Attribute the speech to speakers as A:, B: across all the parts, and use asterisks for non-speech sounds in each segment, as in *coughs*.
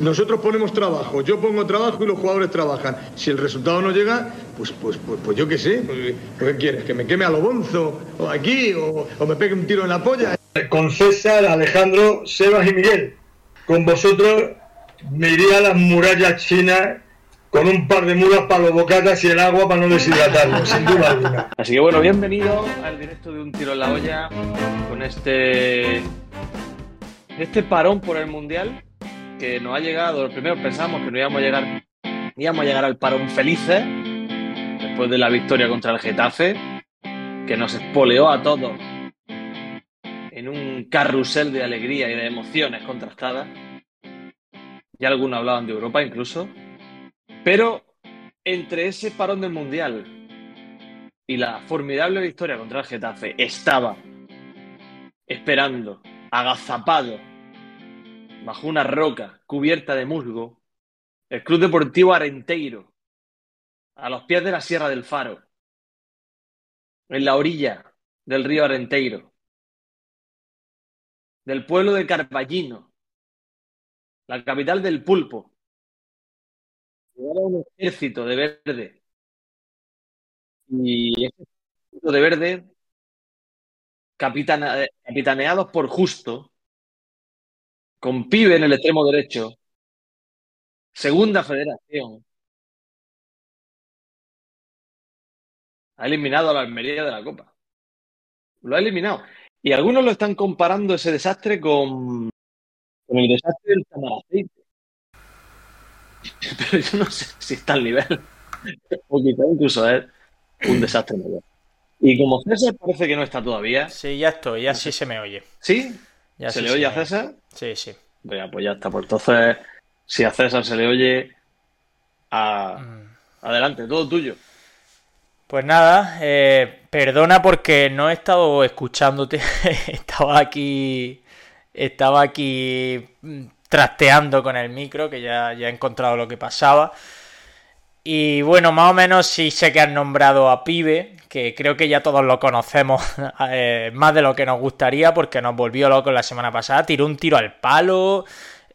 A: Nosotros ponemos trabajo, yo pongo trabajo y los jugadores trabajan. Si el resultado no llega, pues, pues, pues, pues yo qué sé. Pues, ¿Qué quieres? ¿Que me queme a lo bonzo? ¿O aquí? O, ¿O me pegue un tiro en la polla?
B: Con César, Alejandro, Sebas y Miguel. Con vosotros me iría a las murallas chinas con un par de mulas para los bocatas y el agua para no deshidratarlo, *laughs* sin duda alguna.
C: Así que bueno, bienvenido al directo de Un Tiro en la Olla con este, este parón por el Mundial que nos ha llegado. Primero pensamos que no íbamos a llegar, íbamos a llegar al parón felices después de la victoria contra el Getafe, que nos espoleó a todos en un carrusel de alegría y de emociones contrastadas. Ya algunos hablaban de Europa incluso. Pero entre ese parón del Mundial y la formidable victoria contra el Getafe estaba esperando, agazapado, bajo una roca cubierta de musgo, el Club Deportivo Arenteiro, a los pies de la Sierra del Faro, en la orilla del río Arenteiro, del pueblo de Carballino, la capital del pulpo, un ejército de verde. Y ese ejército de verde, capitana, capitaneados por Justo, con Pibe en el extremo derecho, segunda federación, ha eliminado a la Almería de la Copa. Lo ha eliminado. Y algunos lo están comparando ese desastre con, con el desastre del Tamaraceite. *laughs* Pero yo no sé si está al nivel. O quizá incluso es un desastre mayor. Y como César parece que no está todavía.
D: Sí, ya estoy, ya sí se me oye.
C: ¿Sí?
D: Ya
C: ¿Se
D: sí
C: le oye a César?
D: Sí, sí.
C: Bueno, pues ya está. Pues entonces, si a César se le oye, a...
D: Mm.
C: adelante, todo tuyo.
D: Pues nada, eh, perdona porque no he estado escuchándote. *laughs* estaba aquí. Estaba aquí mm, trasteando con el micro, que ya, ya he encontrado lo que pasaba. Y bueno, más o menos sí sé que has nombrado a Pibe, que creo que ya todos lo conocemos *laughs* eh, más de lo que nos gustaría, porque nos volvió locos la semana pasada. Tiró un tiro al palo,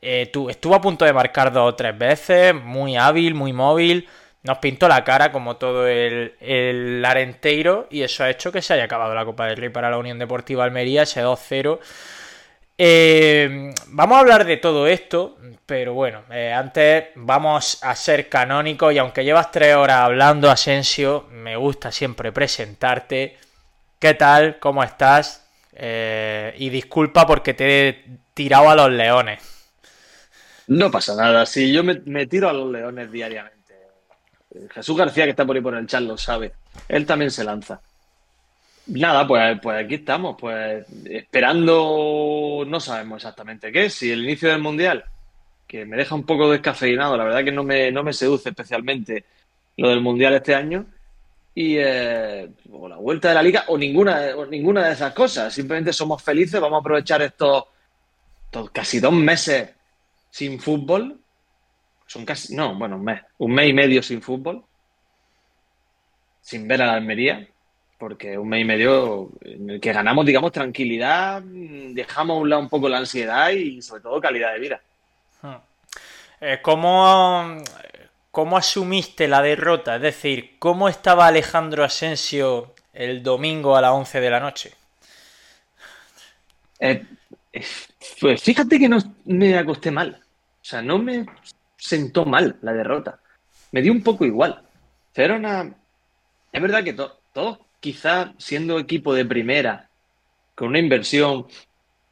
D: eh, tu- estuvo a punto de marcar dos o tres veces, muy hábil, muy móvil. Nos pintó la cara como todo el, el Arenteiro y eso ha hecho que se haya acabado la Copa del Rey para la Unión Deportiva Almería, ese 2-0. Eh, vamos a hablar de todo esto, pero bueno, eh, antes vamos a ser canónicos y aunque llevas tres horas hablando, Asensio, me gusta siempre presentarte. ¿Qué tal? ¿Cómo estás? Eh, y disculpa porque te he tirado a los leones.
C: No pasa nada, si yo me, me tiro a los leones diariamente. Jesús García, que está por ahí por el chat, lo sabe. Él también se lanza. Nada, pues, pues aquí estamos, pues esperando, no sabemos exactamente qué, si el inicio del Mundial, que me deja un poco descafeinado, la verdad que no me, no me seduce especialmente lo del Mundial este año, y eh, o la vuelta de la liga, o ninguna, o ninguna de esas cosas, simplemente somos felices, vamos a aprovechar estos, estos casi dos meses sin fútbol, son casi, no, bueno, un mes, un mes y medio sin fútbol, sin ver a la Almería, porque un mes y medio en el que ganamos, digamos, tranquilidad, dejamos a un lado un poco la ansiedad y sobre todo calidad de vida.
D: Eh, ¿cómo, ¿Cómo asumiste la derrota? Es decir, ¿cómo estaba Alejandro Asensio el domingo a las 11 de la noche?
C: Eh, pues fíjate que no me acosté mal, o sea, no me sentó mal la derrota, me dio un poco igual. Era una... Es verdad que to- todos, quizás siendo equipo de primera, con una inversión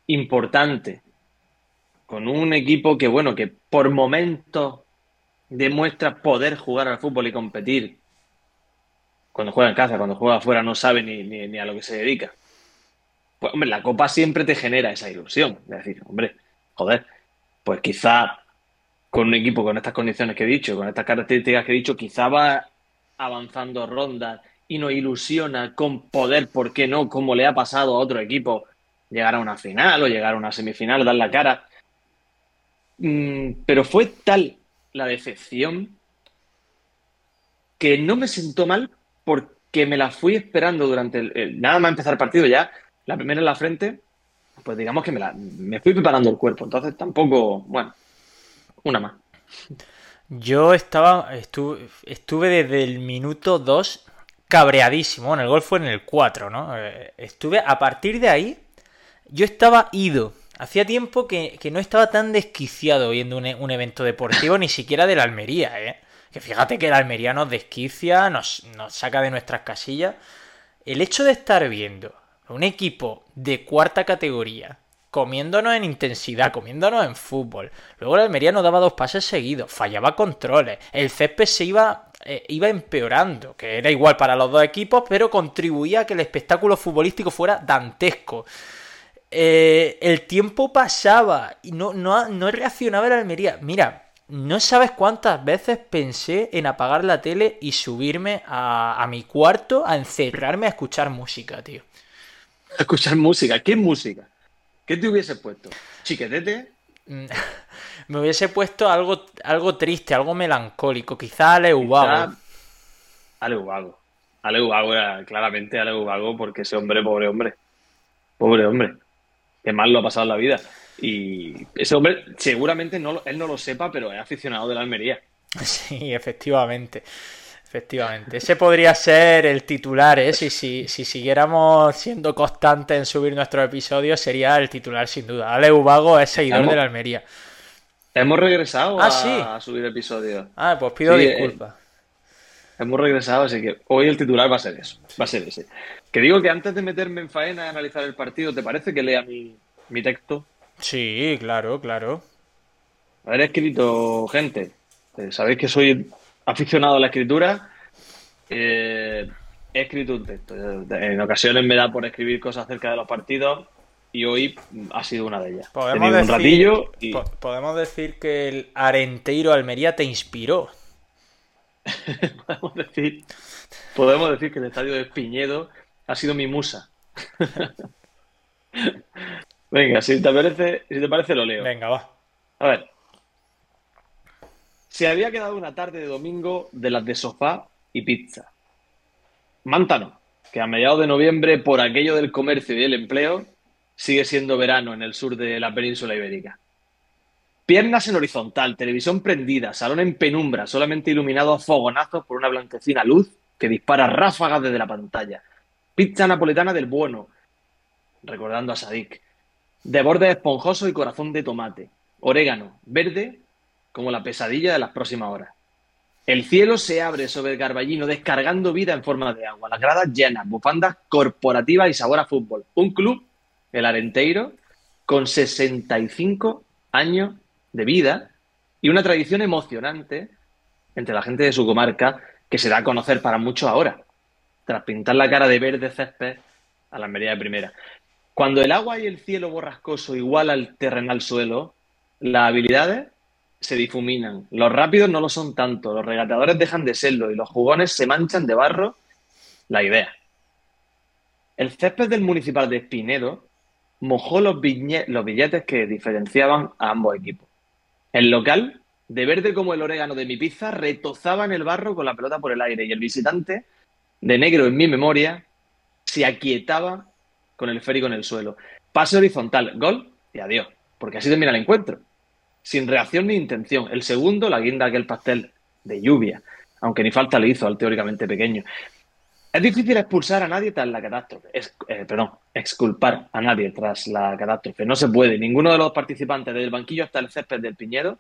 C: importante, con un equipo que, bueno, que por momentos demuestra poder jugar al fútbol y competir. Cuando juega en casa, cuando juega afuera, no sabe ni, ni, ni a lo que se dedica. Pues, hombre, la Copa siempre te genera esa ilusión. Es decir, hombre, joder, pues quizá con un equipo con estas condiciones que he dicho, con estas características que he dicho, quizá va avanzando rondas y nos ilusiona con poder, ¿por qué no? Como le ha pasado a otro equipo, llegar a una final o llegar a una semifinal, dar la cara. Mm, pero fue tal la decepción que no me sentó mal porque me la fui esperando durante el, nada más empezar el partido ya, la primera en la frente, pues digamos que me, la, me fui preparando el cuerpo, entonces tampoco, bueno, una más.
D: Yo estaba, estuve, estuve desde el minuto 2 cabreadísimo. Bueno, el gol fue en el 4, ¿no? Eh, estuve a partir de ahí, yo estaba ido. Hacía tiempo que, que no estaba tan desquiciado viendo un, un, evento deportivo, ni siquiera de la Almería, ¿eh? Que fíjate que la Almería nos desquicia, nos, nos saca de nuestras casillas. El hecho de estar viendo un equipo de cuarta categoría comiéndonos en intensidad, comiéndonos en fútbol. Luego la Almería nos daba dos pases seguidos, fallaba controles, el césped se iba, eh, iba empeorando, que era igual para los dos equipos, pero contribuía a que el espectáculo futbolístico fuera dantesco. Eh, el tiempo pasaba y no, no, no reaccionaba la Almería. Mira, no sabes cuántas veces pensé en apagar la tele y subirme a, a mi cuarto a encerrarme a escuchar música, tío.
C: A escuchar música, ¿qué música? ¿Qué te hubiese puesto? ¿Chiquetete? *laughs*
D: Me hubiese puesto algo, algo triste, algo melancólico. Quizá Aleubago.
C: Aleubago. Aleubago era claramente Aleubago porque ese hombre, pobre hombre. Pobre hombre. Qué mal lo ha pasado en la vida. Y ese hombre seguramente no, él no lo sepa, pero es aficionado de la Almería. *laughs*
D: Sí, efectivamente. Efectivamente. Ese podría ser el titular, ¿eh? Si, si, si siguiéramos siendo constantes en subir nuestros episodios, sería el titular sin duda. Ale Ubago es seguidor ¿Hemos, de la Almería.
C: Hemos regresado
D: ah,
C: a,
D: sí.
C: a, subir episodios.
D: Ah, pues pido sí, disculpas.
C: Eh, hemos regresado, así que hoy el titular va a ser eso. Va a ser ese. Que digo que antes de meterme en faena a analizar el partido, ¿te parece que lea mi, mi texto?
D: Sí, claro, claro.
C: Haber escrito, gente. Eh, Sabéis que soy aficionado a la escritura, eh, he escrito un texto. En ocasiones me da por escribir cosas acerca de los partidos y hoy ha sido una de ellas.
D: Podemos, decir, un ratillo y... podemos decir que el Arenteiro Almería te inspiró. *laughs*
C: podemos, decir, podemos decir que el estadio de Piñedo ha sido mi musa. *laughs* Venga, si te parece, si te parece lo leo.
D: Venga, va.
C: A ver, se había quedado una tarde de domingo de las de sofá y pizza. Mántano, que a mediados de noviembre, por aquello del comercio y el empleo, sigue siendo verano en el sur de la península ibérica. Piernas en horizontal, televisión prendida, salón en penumbra, solamente iluminado a fogonazos por una blanquecina luz que dispara ráfagas desde la pantalla. Pizza napoletana del bueno, recordando a Sadik. De borde esponjoso y corazón de tomate. Orégano, verde como la pesadilla de las próximas horas. El cielo se abre sobre el Garballino, descargando vida en forma de agua. Las gradas llenas, bufandas corporativas y sabor a fútbol. Un club, el Arenteiro, con 65 años de vida y una tradición emocionante entre la gente de su comarca que se da a conocer para muchos ahora, tras pintar la cara de verde césped a la Almería de primera. Cuando el agua y el cielo borrascoso igual al terrenal suelo, las habilidades se difuminan. Los rápidos no lo son tanto, los regateadores dejan de serlo y los jugones se manchan de barro. La idea. El césped del municipal de Espinedo mojó los, billetes que diferenciaban a ambos equipos. El local, de verde como el orégano de mi pizza, retozaba en el barro con la pelota por el aire y el visitante, de negro en mi memoria, se aquietaba con el férico en el suelo. Pase horizontal, gol y adiós, porque así termina el encuentro sin reacción ni intención. El segundo, la guinda aquel pastel de lluvia, aunque ni falta le hizo al teóricamente pequeño. Es difícil expulsar a nadie tras la catástrofe, es, eh, perdón, exculpar a nadie tras la catástrofe. No se puede. Ninguno de los participantes, desde el banquillo hasta el césped del Piñedo,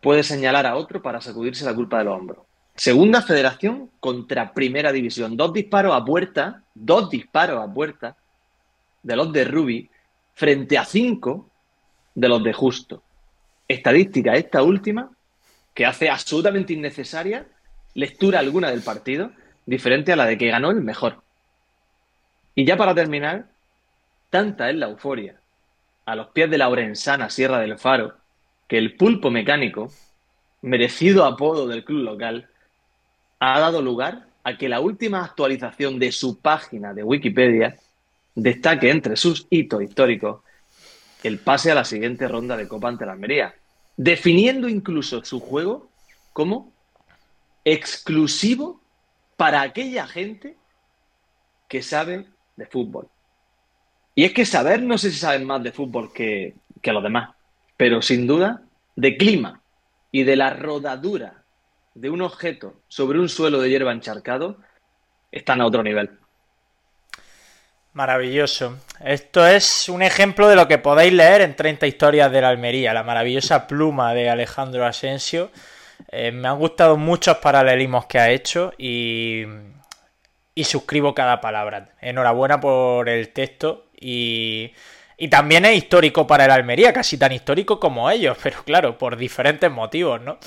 C: puede señalar a otro para sacudirse la culpa de los hombros. Segunda federación contra primera división. Dos disparos a puerta, dos disparos a puerta de los de Rubi frente a cinco de los de Justo estadística, esta última, que hace absolutamente innecesaria lectura alguna del partido, diferente a la de que ganó el mejor. Y ya para terminar, tanta es la euforia a los pies de la orensana Sierra del Faro que el pulpo mecánico, merecido apodo del club local, ha dado lugar a que la última actualización de su página de Wikipedia destaque entre sus hitos históricos el pase a la siguiente ronda de Copa ante la Almería, definiendo incluso su juego como exclusivo para aquella gente que sabe de fútbol. Y es que saber, no sé si saben más de fútbol que, que los demás, pero sin duda de clima y de la rodadura de un objeto sobre un suelo de hierba encharcado están a otro nivel.
D: Maravilloso. Esto es un ejemplo de lo que podéis leer en 30 historias de la Almería, la maravillosa pluma de Alejandro Asensio. Eh, me han gustado muchos paralelismos que ha hecho y, y suscribo cada palabra. Enhorabuena por el texto y, y también es histórico para el Almería, casi tan histórico como ellos, *laughs* pero claro, por diferentes motivos, ¿no?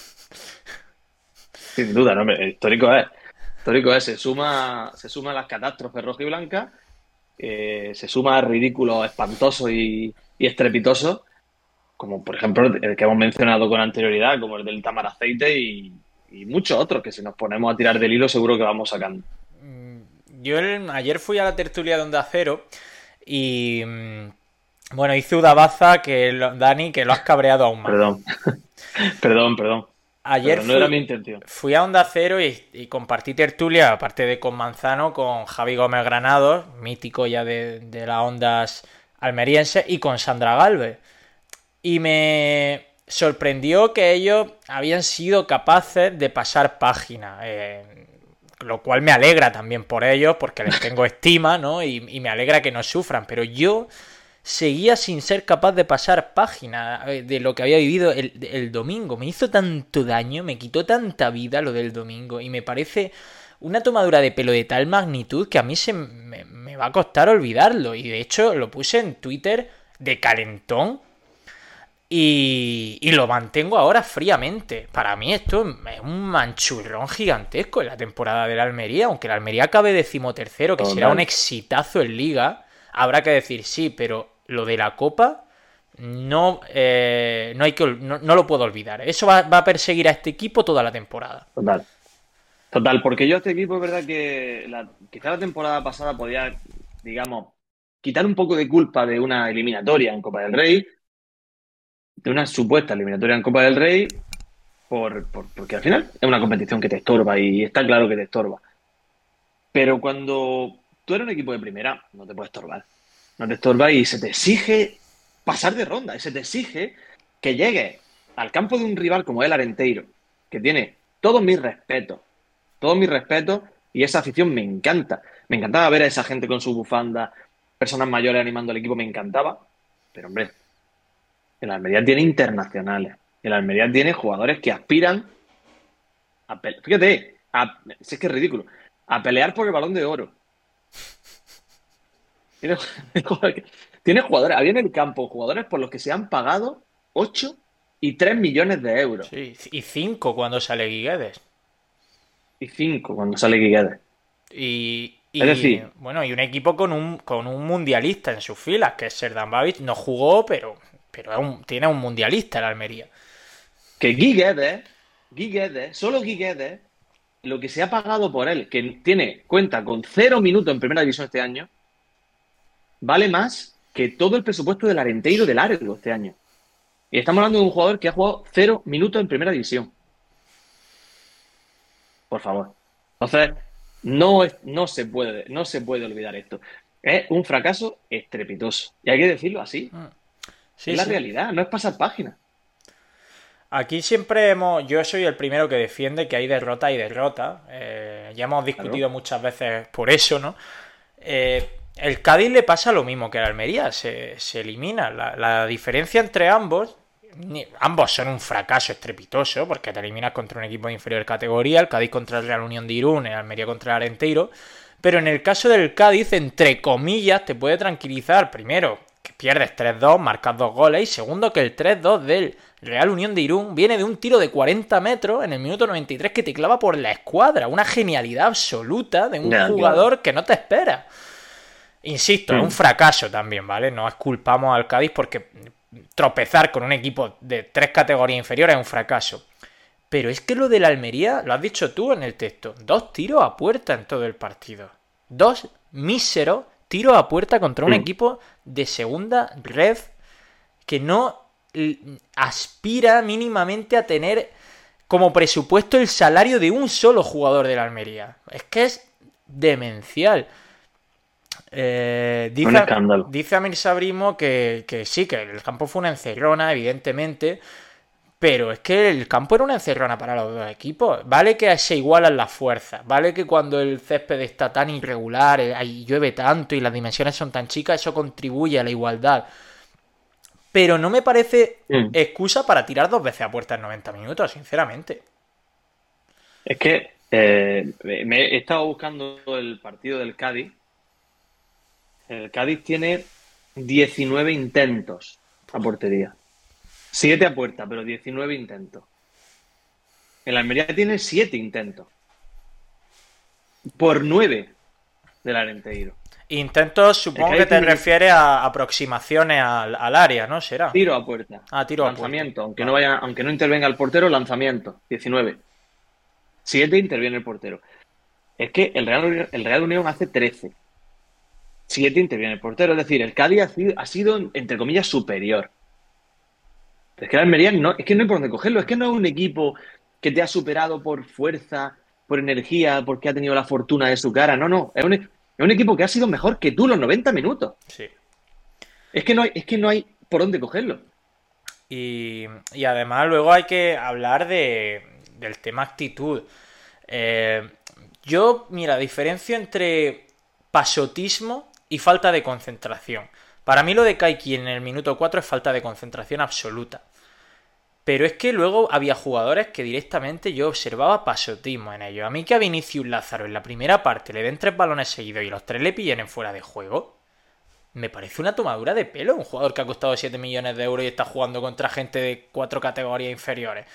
C: Sin duda, no, histórico es. Histórico es, se suma, se suma a las catástrofes roja y blanca, eh, se suma a ridículos espantosos y, y estrepitosos, como por ejemplo el que hemos mencionado con anterioridad, como el del tamar aceite y, y muchos otros que si nos ponemos a tirar del hilo seguro que vamos sacando.
D: Mm, yo ayer fui a la tertulia de Onda Cero y mm, bueno, hice Udabaza que Dani, que lo has cabreado aún más.
C: Perdón, *laughs* perdón, perdón.
D: Ayer
C: Pero no
D: fui,
C: era mi intención.
D: fui a Onda Cero y, y compartí tertulia, aparte de con Manzano, con Javi Gómez Granados, mítico ya de, de las ondas almerienses, y con Sandra Galvez. Y me sorprendió que ellos habían sido capaces de pasar página. eh, lo cual me alegra también por ellos, porque les tengo *laughs* estima, ¿no? Y, y me alegra que no sufran. Pero yo seguía sin ser capaz de pasar página eh, de lo que había vivido el, el domingo. Me hizo tanto daño, me quitó tanta vida lo del domingo. Y me parece una tomadura de pelo de tal magnitud que a mí se me, me va a costar olvidarlo. Y de hecho lo puse en Twitter de calentón. Y, y, lo mantengo ahora fríamente. Para mí esto es un manchurrón gigantesco en la temporada de la Almería. Aunque la Almería acabe decimotercero, que será un exitazo en liga, habrá que decir sí, pero lo de la Copa no, eh, no, hay que, no, no, lo puedo olvidar. Eso va, va, a perseguir a este equipo toda la temporada.
C: Total. Total, porque yo a este equipo es verdad que la, quizá la temporada pasada podía, digamos, quitar un poco de culpa de una eliminatoria en Copa del Rey de una supuesta eliminatoria en Copa del Rey, por, por, porque al final es una competición que te estorba y está claro que te estorba. Pero cuando tú eres un equipo de primera, no te puede estorbar. No te estorba y se te exige pasar de ronda, y se te exige que llegues al campo de un rival como el Arenteiro, que tiene todos mis respetos, todos mis respetos, y esa afición me encanta. Me encantaba ver a esa gente con su bufanda, personas mayores animando al equipo, me encantaba. Pero hombre, el Almería tiene internacionales. El Almería tiene jugadores que aspiran a pelear. Fíjate, a, si es que es ridículo. A pelear por el balón de oro. Tiene, *laughs* tiene jugadores, había en el campo jugadores por los que se han pagado 8 y 3 millones de euros.
D: Sí, y 5 cuando sale Guiguedes.
C: Y 5 cuando sale Guiguedes.
D: Y, y, es decir, bueno, y un equipo con un, con un mundialista en sus filas, que es Serdan Babic, no jugó, pero pero un, tiene un mundialista el Almería.
C: Que Guiguedes, Guiguedes, solo Guiguedes, lo que se ha pagado por él, que tiene cuenta con cero minutos en primera división este año, vale más que todo el presupuesto del Arenteiro del Largo este año. Y estamos hablando de un jugador que ha jugado cero minutos en primera división. Por favor. Entonces, no, es, no, se puede, no se puede olvidar esto. Es un fracaso estrepitoso. Y hay que decirlo así. Sí, es la sí. realidad, no es pasar página.
D: Aquí siempre hemos, yo soy el primero que defiende que hay derrota y derrota. Eh, ya hemos discutido claro. muchas veces por eso, ¿no? Eh, el Cádiz le pasa lo mismo que al Almería, se, se elimina. La, la, diferencia entre ambos, ambos son un fracaso estrepitoso, porque te eliminas contra un equipo de inferior categoría, el Cádiz contra el Real Unión de Irún, el Almería contra el Arenteiro. Pero en el caso del Cádiz, entre comillas, te puede tranquilizar, primero, que pierdes 3-2, marcas dos goles, y segundo, que el 3-2 del Real Unión de Irún viene de un tiro de 40 metros en el minuto 93 que te clava por la escuadra. Una genialidad absoluta de un jugador que no te espera. Insisto, mm. es un fracaso también, ¿vale? No esculpamos al Cádiz porque tropezar con un equipo de tres categorías inferiores es un fracaso. Pero es que lo de la Almería, lo has dicho tú en el texto, dos tiros a puerta en todo el partido. Dos míseros tiros a puerta contra un mm. equipo de segunda red que no aspira mínimamente a tener como presupuesto el salario de un solo jugador de la Almería. Es que es demencial. Eh, dice, dice Amir Sabrimo que, que, sí, que el campo fue una encerrona, evidentemente, Pero es que el campo era una encerrona para los dos equipos. Vale que se igualan las fuerzas. Vale que cuando el césped está tan irregular eh, y llueve tanto y las dimensiones son tan chicas, eso contribuye a la igualdad. Pero no me parece
C: Mm.
D: excusa para tirar dos veces a puerta en 90 minutos, sinceramente.
C: Es que eh, me he estado buscando el partido del Cádiz. El Cádiz tiene 19 intentos a portería. 7 a puerta, pero 19 intentos. El Almería tiene 7 intentos. Por 9 del Arenteiro.
D: Intentos, supongo
C: Es que
D: te
C: que-
D: refieres a aproximaciones al, al área, ¿no? Será.
C: Tiro a puerta.
D: Ah, tiro a puerta.
C: lanzamiento. Aunque, no vaya, aunque no intervenga el portero, lanzamiento. 19. 7 interviene el portero. Es que el Real, el Real Unión hace 13. 7 interviene el portero. Es decir, el Cádiz ha sido, ha sido, entre comillas, superior. Es que el Almería no, es que no hay por dónde cogerlo. Es que no es un equipo que te ha superado por fuerza, por energía, porque ha tenido la fortuna de su cara. No, no. Es un, es un equipo que ha sido mejor que tú los 90 minutos.
D: Sí.
C: Es que no hay, es que no hay por dónde cogerlo.
D: Y, y además luego hay que hablar de, del tema actitud. Eh, yo, mira, diferencio entre pasotismo y falta de concentración. Para mí lo de Kaiki en el minuto 4 es falta de concentración absoluta. Pero es que luego había jugadores que directamente yo observaba pasotismo en ellos. A mí que a Vinicius Lázaro en la primera parte le den tres balones seguidos y los tres le pillen en fuera de juego, me parece una tomadura de pelo. Un jugador que ha costado 7 millones de euros y está jugando contra gente de cuatro categorías inferiores.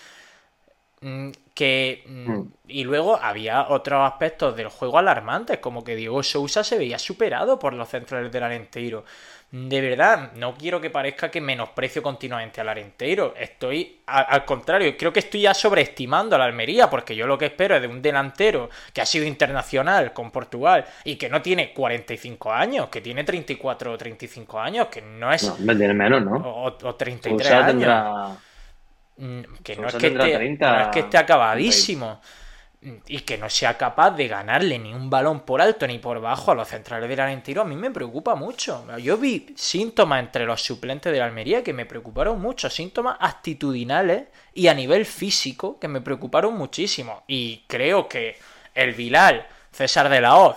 D: Mm, Que, mm,
C: Mm.
D: y luego había otros aspectos del juego alarmantes, como que Diego Sousa se veía superado por los centrales del Arenteiro. De verdad, no quiero que parezca que menosprecio continuamente al Arenteiro. Estoy, a- al contrario, creo que estoy ya sobreestimando a la Almería, porque yo lo que espero es de un delantero que ha sido internacional con Portugal y que no tiene 45 años, que tiene 34 o 35 años, que no es.
C: No, tiene menos, ¿no?
D: o, o 33
C: Sousa
D: años.
C: tendrá.
D: Mm, que no
C: Sousa
D: es que,
C: tendrá
D: esté,
C: 30,
D: no es que esté acabadísimo y que no sea capaz de ganarle ni un balón por alto ni por bajo a los centrales del Arenteiro, a mí me preocupa mucho. Yo vi síntomas entre los suplentes de la Almería que me preocuparon mucho, síntomas actitudinales y a nivel físico que me preocuparon muchísimo. Y creo que el Vilal, César de la Hoz,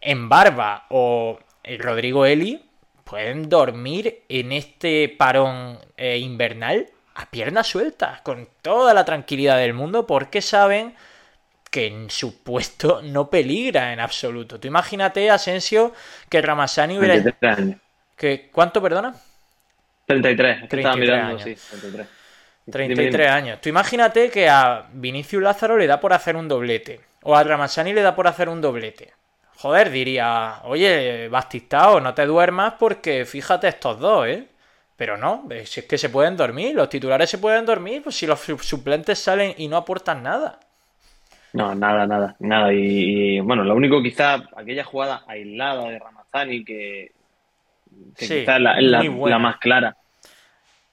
D: en Barba o el Rodrigo Eli pueden dormir en este parón eh, invernal a piernas sueltas, con toda la tranquilidad del mundo, porque saben que en su puesto *laughs* no peligra en absoluto. Tú imagínate, Asensio, que Ramasani hubiera...
C: 33 años.
D: Que, ¿Cuánto, perdona?
C: 33, es que estaba
D: 33
C: mirando,
D: años.
C: sí, 33.
D: 33
C: Dime, dime.
D: años. Tú imagínate que a Vinicius Lázaro le da por hacer un doblete. O a Ramasani le da por hacer un doblete. Joder, diría, oye, Bastistao, no te duermas porque fíjate estos dos, ¿eh? Pero no, si es que se pueden dormir, los titulares se pueden dormir, pues si los su- suplentes salen y no aportan nada.
C: No, nada, nada, nada. Y, y, bueno, lo único quizá, aquella jugada aislada de Ramazani que, que
D: Sí,
C: quizá es la, la- más clara.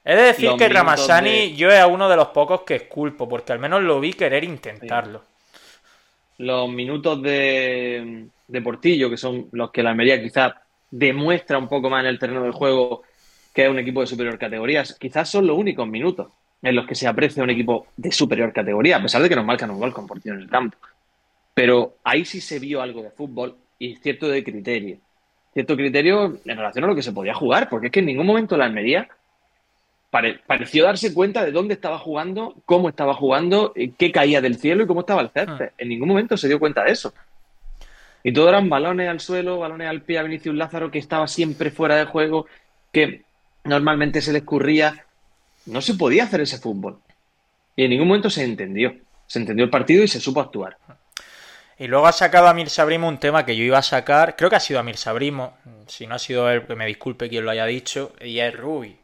D: He de decir
C: Los
D: que Ramazani
C: de-
D: yo es uno de los pocos que esculpo, porque al menos lo vi querer intentarlo.
C: Los minutos de, de Portillo, que son los que la Almería quizá demuestra un poco más en el terreno del juego que es un equipo de superior categoría, quizás son los únicos minutos en los que se aprecia un equipo de superior categoría, a pesar de que nos marcan un gol con Portillo en el campo. Pero ahí sí se vio algo de fútbol y cierto de criterio. Cierto criterio en relación a lo que se podía jugar, porque es que en ningún momento la Almería pare- pareció darse cuenta de dónde estaba jugando, cómo estaba jugando, eh, qué caía del cielo y cómo estaba el césped. En ningún momento se dio cuenta de eso. Y todo eran balones al suelo, balones al pie a Vinicius Lázaro, que estaba siempre fuera de juego, que normalmente se le escurría. No se podía hacer ese fútbol. Y en ningún momento se entendió. Se entendió el partido y se supo actuar.
D: Y luego ha sacado Amir Sabrimo un tema que yo iba a sacar, creo que ha sido Amir Sabrimo, si no ha sido él, que me disculpe quien lo haya dicho, y es Rubi.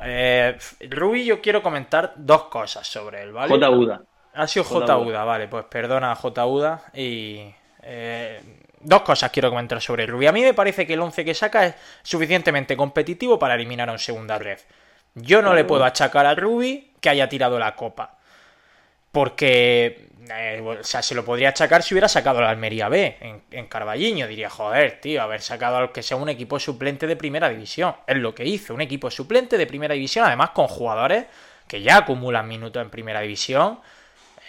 D: Eh, Rubi yo quiero comentar dos cosas sobre él, ¿vale?
C: J. Uda.
D: Ha sido
C: J.
D: J.
C: Uda.
D: Vale, pues perdona J. Uda. Y eh, dos cosas quiero comentar sobre Rubi. A mí me parece que el 11 que saca es suficientemente competitivo para eliminar a un segunda red. Yo no le puedo achacar a Rubi que haya tirado la copa. Porque, eh, o sea, se lo podría achacar si hubiera sacado la Almería B en, en Carballiño. Diría, joder, tío, haber sacado al que sea un equipo suplente de primera división. Es lo que hizo, un equipo suplente de primera división, además con jugadores que ya acumulan minutos en primera división.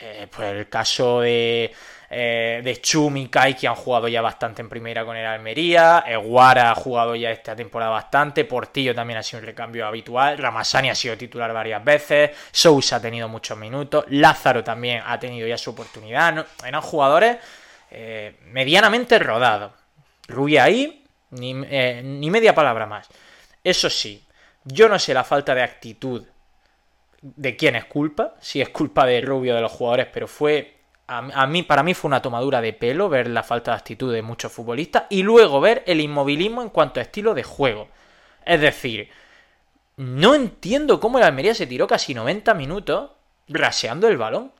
D: Eh, pues el caso de, eh, de Chum y Kai, que han jugado ya bastante en primera con el Almería. Eguara ha jugado ya esta temporada bastante. Portillo también ha sido un recambio habitual. Ramasani ha sido titular varias veces. Sousa ha tenido muchos minutos. Lázaro también ha tenido ya su oportunidad. ¿no? Eran jugadores eh, medianamente rodados. Rubia ahí, ni, ni media palabra más. Eso sí, yo no sé la falta de actitud de quién es culpa, si es culpa de Rubio de los jugadores, pero fue a, mí para mí fue una tomadura de pelo ver la falta de actitud de muchos futbolistas y luego ver el inmovilismo en cuanto a estilo de juego. Es decir, no entiendo cómo el Almería se tiró casi 90 minutos raseando el balón.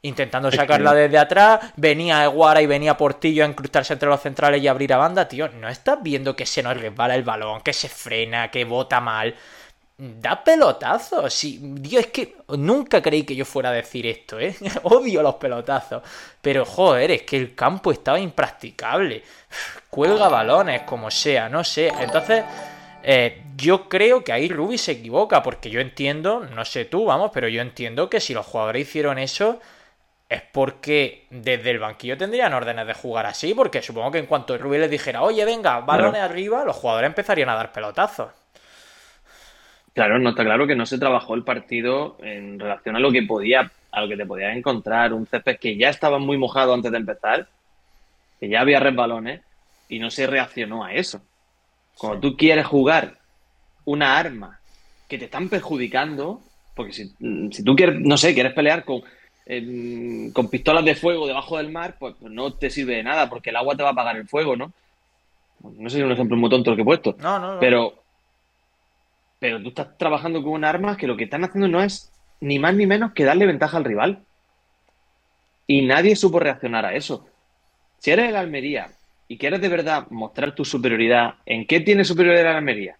D: Intentando sacarla desde atrás, venía Eguara y venía Portillo a incrustarse entre los centrales y abrir a banda, tío. ¿No estás viendo que se nos resbala el balón, que se frena, que bota mal? Da pelotazos. Sí, Dios, es que nunca creí que yo fuera a decir esto, ¿eh? *laughs* Odio los pelotazos. Pero joder, es que el campo estaba impracticable. Cuelga balones, como sea, no sé. Entonces, eh, yo creo que ahí Ruby se equivoca, porque yo entiendo, no sé tú, vamos, pero yo entiendo que si los jugadores hicieron eso es porque desde el banquillo tendrían órdenes de jugar así, porque supongo que en cuanto Ruby les dijera, oye, venga, balones arriba, los jugadores empezarían a dar pelotazos.
C: Claro, no está claro que no se trabajó el partido en relación a lo que podía, a lo que te podías encontrar, un césped que ya estaba muy mojado antes de empezar, que ya había resbalones y no se reaccionó a eso. Cuando tú quieres jugar una arma que te están perjudicando, porque si, si tú quieres, no sé, quieres pelear con, con pistolas de fuego debajo del mar, pues, pues, no te sirve de nada, porque el agua te va a apagar el fuego, ¿no? No sé si es un ejemplo muy tonto el que he puesto.
D: No, no, no.
C: Pero pero tú estás trabajando con un arma que lo que están haciendo no es ni más ni menos que darle ventaja al rival. Y nadie supo reaccionar a eso. Si eres el Almería y quieres de verdad mostrar tu superioridad, ¿en qué tiene superioridad el Almería?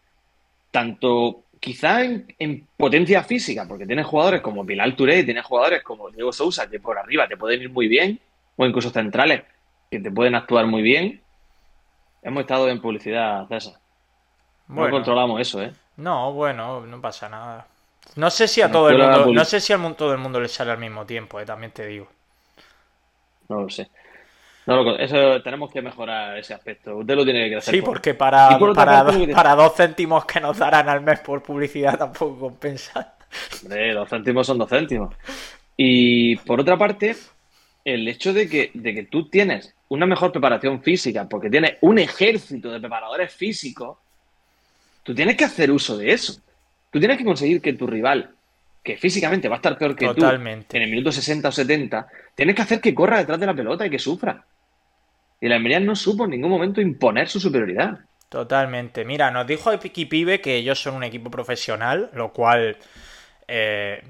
C: Tanto quizá en, potencia física, porque tienes jugadores como Pilar Touré, tienes jugadores como Diego Sousa, que por arriba te pueden ir muy bien, o incluso centrales, que te pueden actuar muy bien. Hemos estado en publicidad, César. No controlamos eso, ¿eh?
D: No, bueno, no pasa nada. No sé si a todo el mundo, no sé si a todo el mundo le sale al mismo tiempo, eh, también te digo.
C: No lo sé. No, eso tenemos que mejorar ese aspecto. Usted lo tiene que hacer.
D: Sí, porque para, para, dos céntimos que nos darán al mes por publicidad tampoco compensa.
C: Hombre, dos céntimos son dos céntimos. Y por otra parte, el hecho de que, de que tú tienes una mejor preparación física, porque tienes un ejército de preparadores físicos, Tú tienes que hacer uso de eso. Tú tienes que conseguir que tu rival, que físicamente va a estar peor que tú, en el minuto 60 o 70, tienes que hacer que corra detrás de la pelota y que sufra. Y la Almería no supo en ningún momento imponer su superioridad.
D: Totalmente. Mira, nos dijo Pibe que ellos son un equipo profesional, lo cual eh,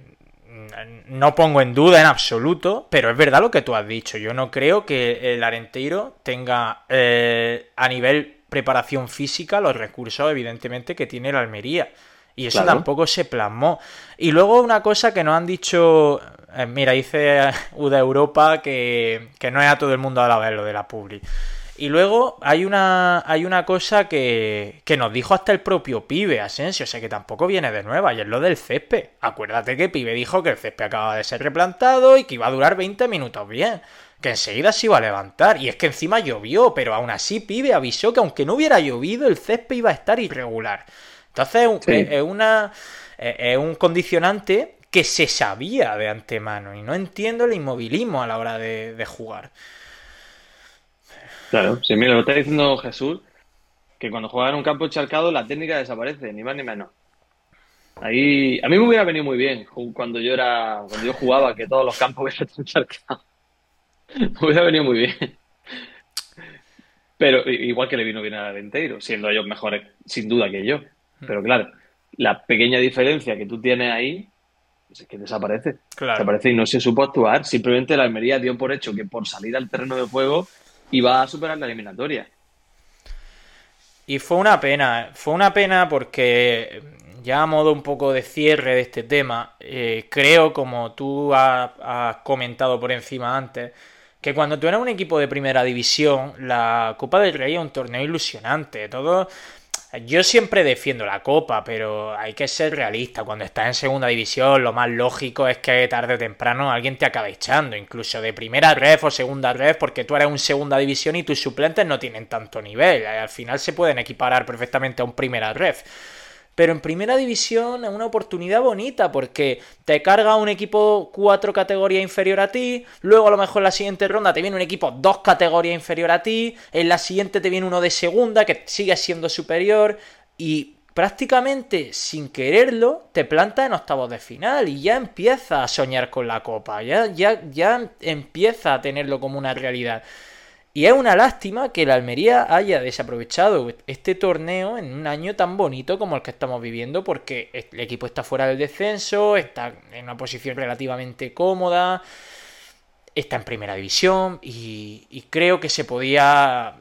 D: no pongo en duda en absoluto, pero es verdad lo que tú has dicho. Yo no creo que el Arenteiro tenga eh, a nivel preparación física los recursos, evidentemente, que tiene la Almería. Y eso tampoco se plasmó. Y luego una cosa que nos han dicho, eh, mira, dice *laughs* UDA Europa que, que, no es a todo el mundo a la vez lo de la Publi. Y luego hay una, hay una cosa que, que nos dijo hasta el propio Pibe, Asensio, o sea que tampoco viene de nueva, y es lo del césped. Acuérdate que Pibe dijo que el césped acaba de ser replantado y que iba a durar 20 minutos bien que enseguida se iba a levantar. Y es que encima llovió, pero aún así Pibe avisó que aunque no hubiera llovido, el césped iba a estar irregular. Entonces es, una, es un condicionante que se sabía de antemano y no entiendo el inmovilismo a la hora de, jugar.
C: Claro, sí, mira, lo está diciendo Jesús, que cuando juega en un campo encharcado la técnica desaparece, ni más ni menos. Ahí, a mí me hubiera venido muy bien cuando yo era, cuando yo jugaba, que todos los campos *laughs* hubieran encharcados. *laughs* Hubiera venido muy bien. Pero igual que le vino bien a Venteiro, siendo ellos mejores sin duda que yo. Pero claro, la pequeña diferencia que tú tienes ahí pues es que desaparece. Desaparece y no se supo actuar. Simplemente la Almería dio por hecho que por salir al terreno de juego iba a superar la eliminatoria.
D: Y fue una pena, fue una pena porque ya a modo un poco de cierre de este tema, eh, creo, como tú has comentado por encima antes, que cuando tú eres un equipo de primera división, la Copa del Rey es un torneo ilusionante. Todo. yo siempre defiendo la copa, pero hay que ser realista. Cuando estás en segunda división, lo más lógico es que tarde o temprano alguien te acabe echando, incluso de primera ref o segunda ref, porque tú eres un segunda división y tus suplentes no tienen tanto nivel. Al final se pueden equiparar perfectamente a un primera ref. Pero en primera división es una oportunidad bonita porque te carga un equipo cuatro categorías inferior a ti, luego a lo mejor en la siguiente ronda te viene un equipo dos categorías inferior a ti, en la siguiente te viene uno de segunda que sigue siendo superior y prácticamente sin quererlo te planta en octavos de final y ya empieza a soñar con la copa, ya, ya, ya empieza a tenerlo como una realidad. Y es una lástima que la Almería haya desaprovechado este torneo en un año tan bonito como el que estamos viviendo, porque el equipo está fuera del descenso, está en una posición relativamente cómoda, está en primera división y, creo que se podía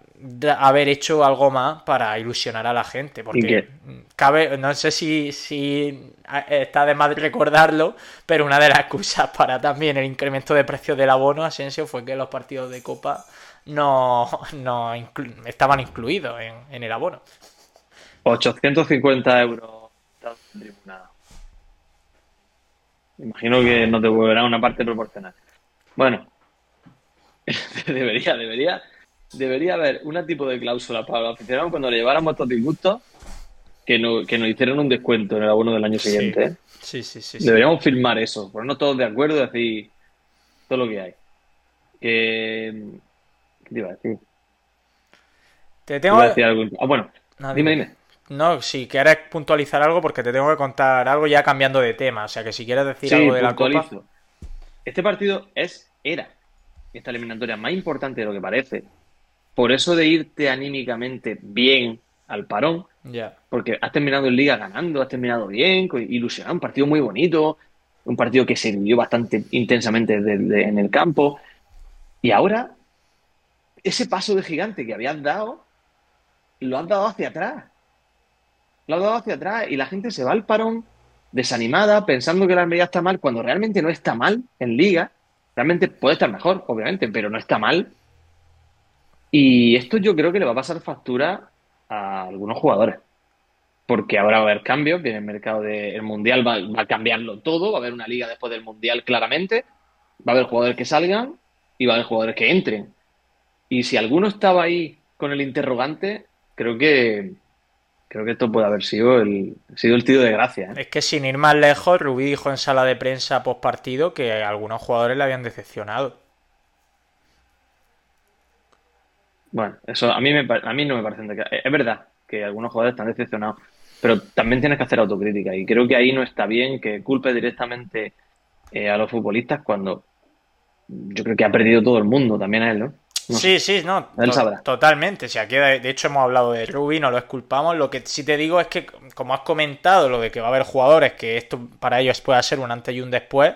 D: haber hecho algo más para ilusionar a la gente, porque cabe, no sé si, si está de más recordarlo, pero una de las excusas para también el incremento de precios del abono Asensio fue que los partidos de Copa no, *laughs* no estaban incluidos en, el abono.
C: 850 euros. Imagino que no te volverá una parte proporcional. Bueno, *laughs* debería, debería, debería haber un tipo de cláusula para los aficionados cuando le lleváramos estos disgustos que, que nos hicieran un descuento en el abono del año siguiente. ¿eh?
D: Sí, sí, sí,
C: Deberíamos firmar eso, ponernos todos de acuerdo y decir todo lo que hay. Que ¿Qué te iba a decir?
D: Te tengo
C: que... algo... Ah, bueno, dime, dime.
D: No, si quieres puntualizar algo, porque te tengo que contar algo ya cambiando de tema. O sea, que si quieres decir algo de la Copa.
C: Este partido es, era, esta eliminatoria más importante de lo que parece. Por eso de irte anímicamente bien al parón. Porque has terminado en Liga ganando, has terminado bien, ilusionado, un partido muy bonito, un partido que se vivió bastante intensamente en el campo. Y ahora ese paso de gigante que habías dado, lo has dado hacia atrás. Lo has dado hacia atrás y la gente se va al parón desanimada, pensando que la Almería está mal, cuando realmente no está mal en liga. Realmente puede estar mejor, obviamente, pero no está mal. Y esto yo creo que le va a pasar factura a algunos jugadores. Porque ahora va a haber cambios, viene el mercado del Mundial, va, va, a cambiarlo todo, va a haber una liga después del Mundial claramente, va a haber jugadores que salgan y va a haber jugadores que entren. Y si alguno estaba ahí con el interrogante, creo que creo que esto puede haber sido el, sido el tiro de gracia.
D: ¿eh? Es que sin ir más lejos, Rubí dijo en sala de prensa post partido que algunos jugadores le habían decepcionado.
C: Bueno, eso a mí, me, a mí no me parece. Es verdad que algunos jugadores están decepcionados, pero también tienes que hacer autocrítica y creo que ahí no está bien que culpe directamente eh, a los futbolistas cuando yo creo que ha perdido todo el mundo, también a él, ¿no?
D: Sí, sí, no. Totalmente. Si aquí de, hecho hemos hablado de Ruby, no lo esculpamos. Lo que sí te digo es que, como has comentado, lo de que va a haber jugadores que esto para ellos pueda ser un antes y un después.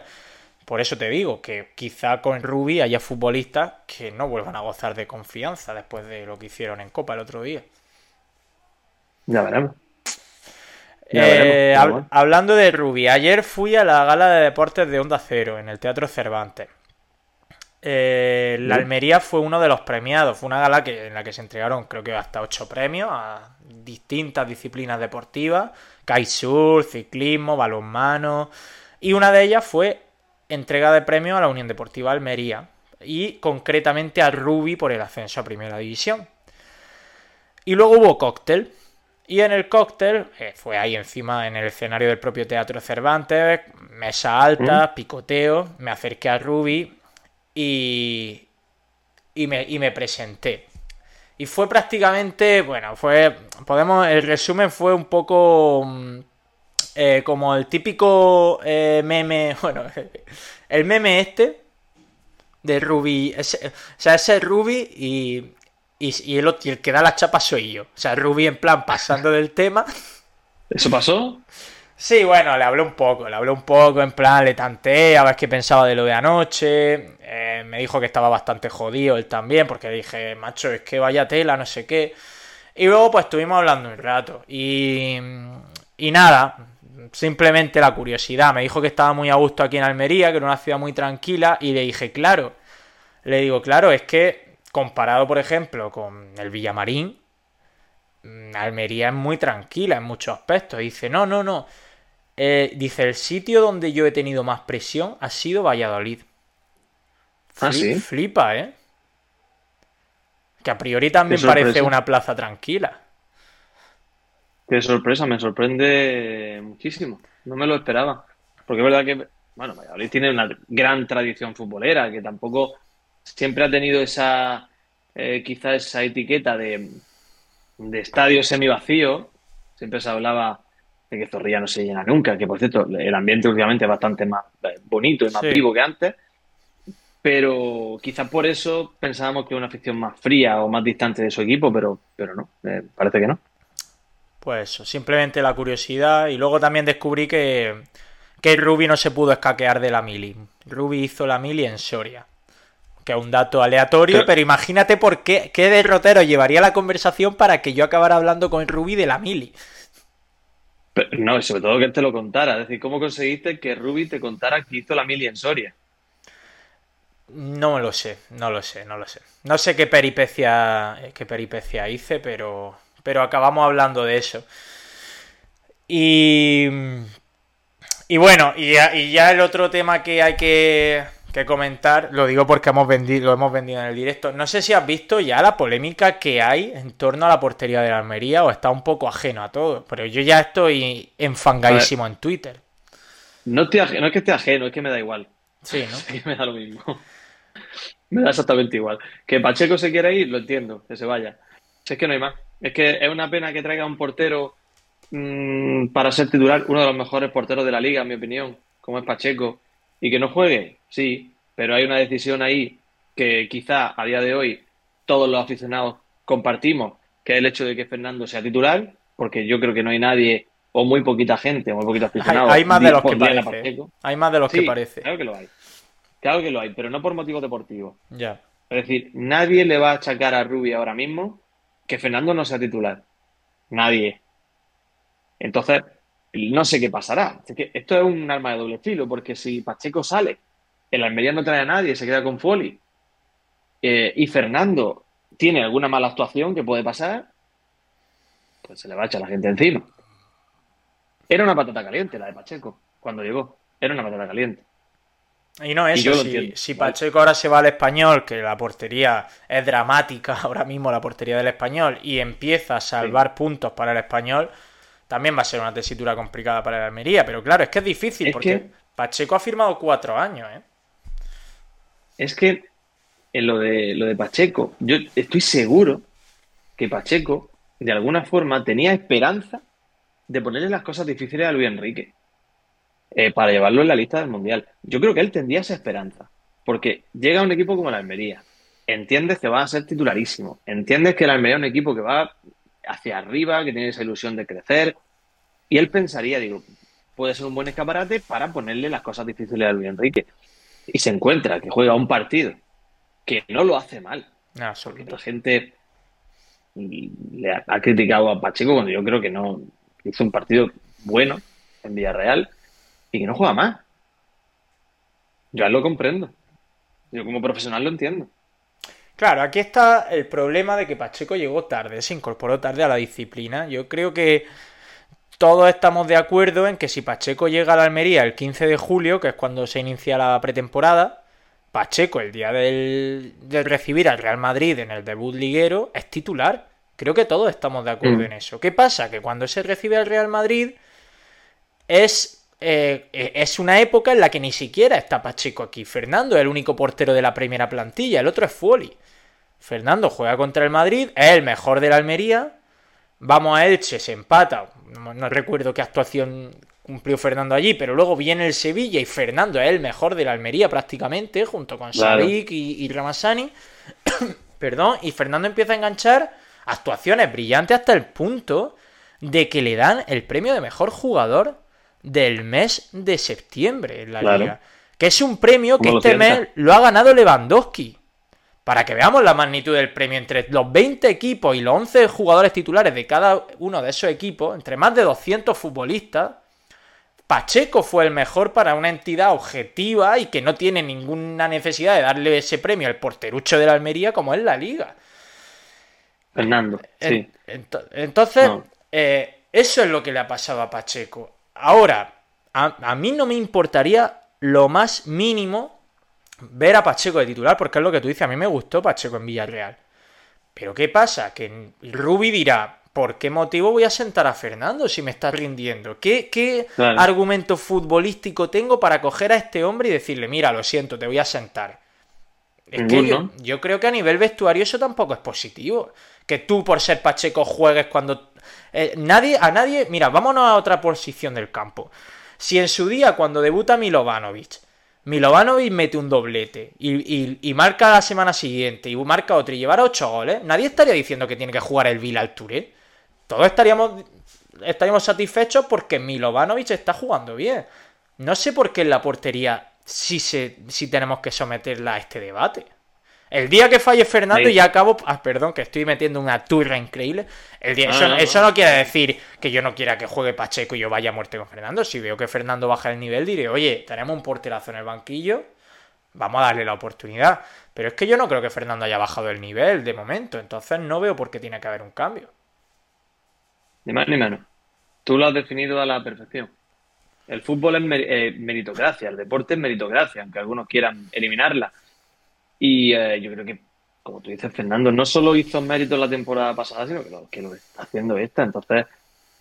D: Por eso te digo que quizá con Ruby haya futbolistas que no vuelvan a gozar de confianza después de lo que hicieron en Copa el otro día.
C: Ya veremos.
D: Eh, hablando de Ruby, ayer fui a la gala de deportes de Onda Cero en el Teatro Cervantes. Eh, la Almería fue uno de los premiados. Fue una gala que, en la que se entregaron, creo que hasta ocho premios a distintas disciplinas deportivas: kitesurf, ciclismo, balonmano. Y una de ellas fue entrega de premios a la Unión Deportiva Almería y concretamente a Ruby por el ascenso a Primera División. Y luego hubo cóctel. Y en el cóctel, eh, fue ahí encima en el escenario del propio Teatro Cervantes, mesa alta, ¿Mm? picoteo, me acerqué a Ruby, y, y, me, y me presenté. Y fue prácticamente, bueno, fue, podemos, el resumen fue un poco mm, eh, como el típico eh, meme, *laughs* bueno, el meme este de Ruby, o sea, ese Ruby y, y, el, el que da la chapa soy yo. O sea, Ruby en plan pasando del tema.
C: ¿Eso pasó?
D: Sí, bueno, le hablé un poco, le hablé un poco, en plan, le tanteé a ver qué pensaba de lo de anoche. Eh, me dijo que estaba bastante jodido él también, porque dije, macho, es que vaya tela, no sé qué. Y luego, pues estuvimos hablando un rato. Y, y nada, simplemente la curiosidad. Me dijo que estaba muy a gusto aquí en Almería, que era una ciudad muy tranquila. Y le dije, claro, le digo, claro, es que comparado, por ejemplo, con el Villamarín, mm, Almería es muy tranquila en muchos aspectos. Dice, no, no, no. Eh, dice, el sitio donde yo he tenido más presión ha sido Valladolid.
C: Ah, ¿sí?
D: Flipa, ¿eh? Que a priori también parece una plaza tranquila.
C: Qué sorpresa, me sorprende muchísimo. No me lo esperaba. Porque es verdad que, bueno, Valladolid tiene una gran tradición futbolera, que tampoco siempre ha tenido esa, eh, quizá esa etiqueta de, de estadio semivacío. Siempre se hablaba de que Zorrilla no se llena nunca, que por cierto, el ambiente últimamente es bastante más eh, bonito y más vivo que antes. Pero quizá por eso pensábamos que una afición más fría o más distante de su equipo, pero, pero no, eh, parece que no.
D: Pues eso, simplemente la curiosidad. Y luego también descubrí que, que Ruby no se pudo escaquear de la mili. Ruby hizo la mili en Soria. Que es un dato aleatorio, pero, imagínate por qué, qué derrotero llevaría la conversación para que yo acabara hablando con Ruby de la mili.
C: No, y sobre todo que él te lo contara. Es decir, ¿cómo conseguiste que Ruby te contara que hizo la mili en Soria?
D: No lo sé, no lo sé, no lo sé. No sé qué peripecia, qué peripecia hice, pero, pero acabamos hablando de eso. Y, y bueno, y ya, el otro tema que hay que, comentar, lo digo porque hemos vendido, lo hemos vendido en el directo. No sé si has visto ya la polémica que hay en torno a la portería de la Almería o está un poco ajeno a todo, pero yo ya estoy enfangadísimo en Twitter.
C: No, estoy no es que esté ajeno, es que me da igual.
D: Sí, ¿no? *laughs*
C: Sí, me da lo mismo. *laughs* me da exactamente igual. Que Pacheco se quiera ir, lo entiendo, que se vaya. Si es que no hay más. Es que es una pena que traiga un portero mmm, para ser titular, uno de los mejores porteros de la liga, en mi opinión, como es Pacheco, y que no juegue, sí, pero hay una decisión ahí que quizá a día de hoy todos los aficionados compartimos, que es el hecho de que Fernando sea titular, porque yo creo que no hay nadie o muy poquita gente, o muy poquitos aficionados.
D: Hay, más de los que parece. ¿eh? Hay más de los que parece.
C: Claro que lo hay. Claro que lo hay, pero no por motivos deportivos.
D: Ya.
C: Es decir, nadie le va a achacar a Rubi ahora mismo que Fernando no sea titular. Nadie. Entonces, no sé qué pasará. que esto es un arma de doble filo, porque si Pacheco sale, el Almería no trae a nadie, se queda con Foli, eh, y Fernando tiene alguna mala actuación que puede pasar, pues se le va a echar la gente encima. Era una patata caliente la de Pacheco cuando llegó. Era una patata caliente.
D: Y no eso, si, Pacheco ahora se va al español, que la portería es dramática *laughs* ahora mismo, la portería del español, y empieza a salvar puntos para el español, también va a ser una tesitura complicada para el Almería. Pero claro, es que es difícil, porque Pacheco ha firmado cuatro años, ¿eh?
C: Es que en lo de, lo de Pacheco, yo estoy seguro que Pacheco, de alguna forma, tenía esperanza de ponerle las cosas difíciles a Luis Enrique. Eh, para llevarlo en la lista del Mundial. Yo creo que él tendría esa esperanza, porque llega un equipo como la Almería, entiendes que va a ser titularísimo, entiendes que la Almería es un equipo que va hacia arriba, que tiene esa ilusión de crecer, y él pensaría, digo, puede ser un buen escaparate para ponerle las cosas difíciles a Luis Enrique. Y se encuentra que juega un partido que no lo hace mal. La gente le ha, ha, criticado a Pacheco cuando yo creo que no hizo un partido bueno en Villarreal y que no juega más. Yo lo comprendo. Yo como profesional lo entiendo.
D: Claro, aquí está el problema de que Pacheco llegó tarde, se incorporó tarde a la disciplina. Yo creo que todos estamos de acuerdo en que si Pacheco llega a la Almería el 15 de julio, que es cuando se inicia la pretemporada, Pacheco el día del, de recibir al Real Madrid en el debut liguero es titular. Creo que todos estamos de acuerdo mm. en eso. ¿Qué pasa? Que cuando se recibe al Real Madrid es eh, eh, es una época en la que ni siquiera está Pacheco aquí. Fernando es el único portero de la primera plantilla, el otro es Fuoli. Fernando juega contra el Madrid, es el mejor de la Almería. Vamos a Elche, se empata. No, recuerdo qué actuación cumplió Fernando allí, pero luego viene el Sevilla y Fernando es el mejor de la Almería prácticamente, junto con claro. y, y Ramassani. *coughs* Perdón, y Fernando empieza a enganchar actuaciones brillantes hasta el punto de que le dan el premio de mejor jugador del mes de septiembre en la liga. Que es un premio que este mes lo ha ganado Lewandowski. Para que veamos la magnitud del premio entre los 20 equipos y los 11 jugadores titulares de cada uno de esos equipos, entre más de 200 futbolistas, Pacheco fue el mejor para una entidad objetiva y que no tiene ninguna necesidad de darle ese premio al porterucho de la Almería como es la liga.
C: Fernando, sí.
D: entonces, eh, eso es lo que le ha pasado a Pacheco. Ahora, a, a, mí no me importaría lo más mínimo ver a Pacheco de titular, porque es lo que tú dices, a mí me gustó Pacheco en Villarreal. Pero ¿qué pasa? Que Rubi dirá, ¿por qué motivo voy a sentar a Fernando si me está rindiendo? ¿Qué, qué argumento futbolístico tengo para coger a este hombre y decirle, mira, lo siento, te voy a sentar? Es que yo, creo que a nivel vestuario eso tampoco es positivo. Que tú, por ser Pacheco, juegues cuando. Eh, nadie, a nadie. Mira, vámonos a otra posición del campo. Si en su día, cuando debuta Milovanovic, Milovanovic mete un doblete y, marca la semana siguiente y marca otro y llevar ocho goles, nadie estaría diciendo que tiene que jugar el Vila Touré. Todos estaríamos, estaríamos satisfechos porque Milovanovic está jugando bien. No sé por qué en la portería si, se, si tenemos que someterla a este debate. El día que falle Fernando y ya acabo. Ah, perdón, que estoy metiendo una turra increíble. El día, ah, eso, no, quiere decir que yo no quiera que juegue Pacheco y yo vaya a muerte con Fernando. Si veo que Fernando baja el nivel, diré, oye, tenemos un porterazo en el banquillo, vamos a darle la oportunidad. Pero es que yo no creo que Fernando haya bajado el nivel de momento, entonces no veo por qué tiene que haber un cambio.
C: Ni más ni menos. Tú lo has definido a la perfección. El fútbol es eh, meritocracia, el deporte es meritocracia, aunque algunos quieran eliminarla. Y eh, yo creo que, como tú dices, Fernando, no solo hizo méritos la temporada pasada, sino que lo, que lo está haciendo esta. Entonces,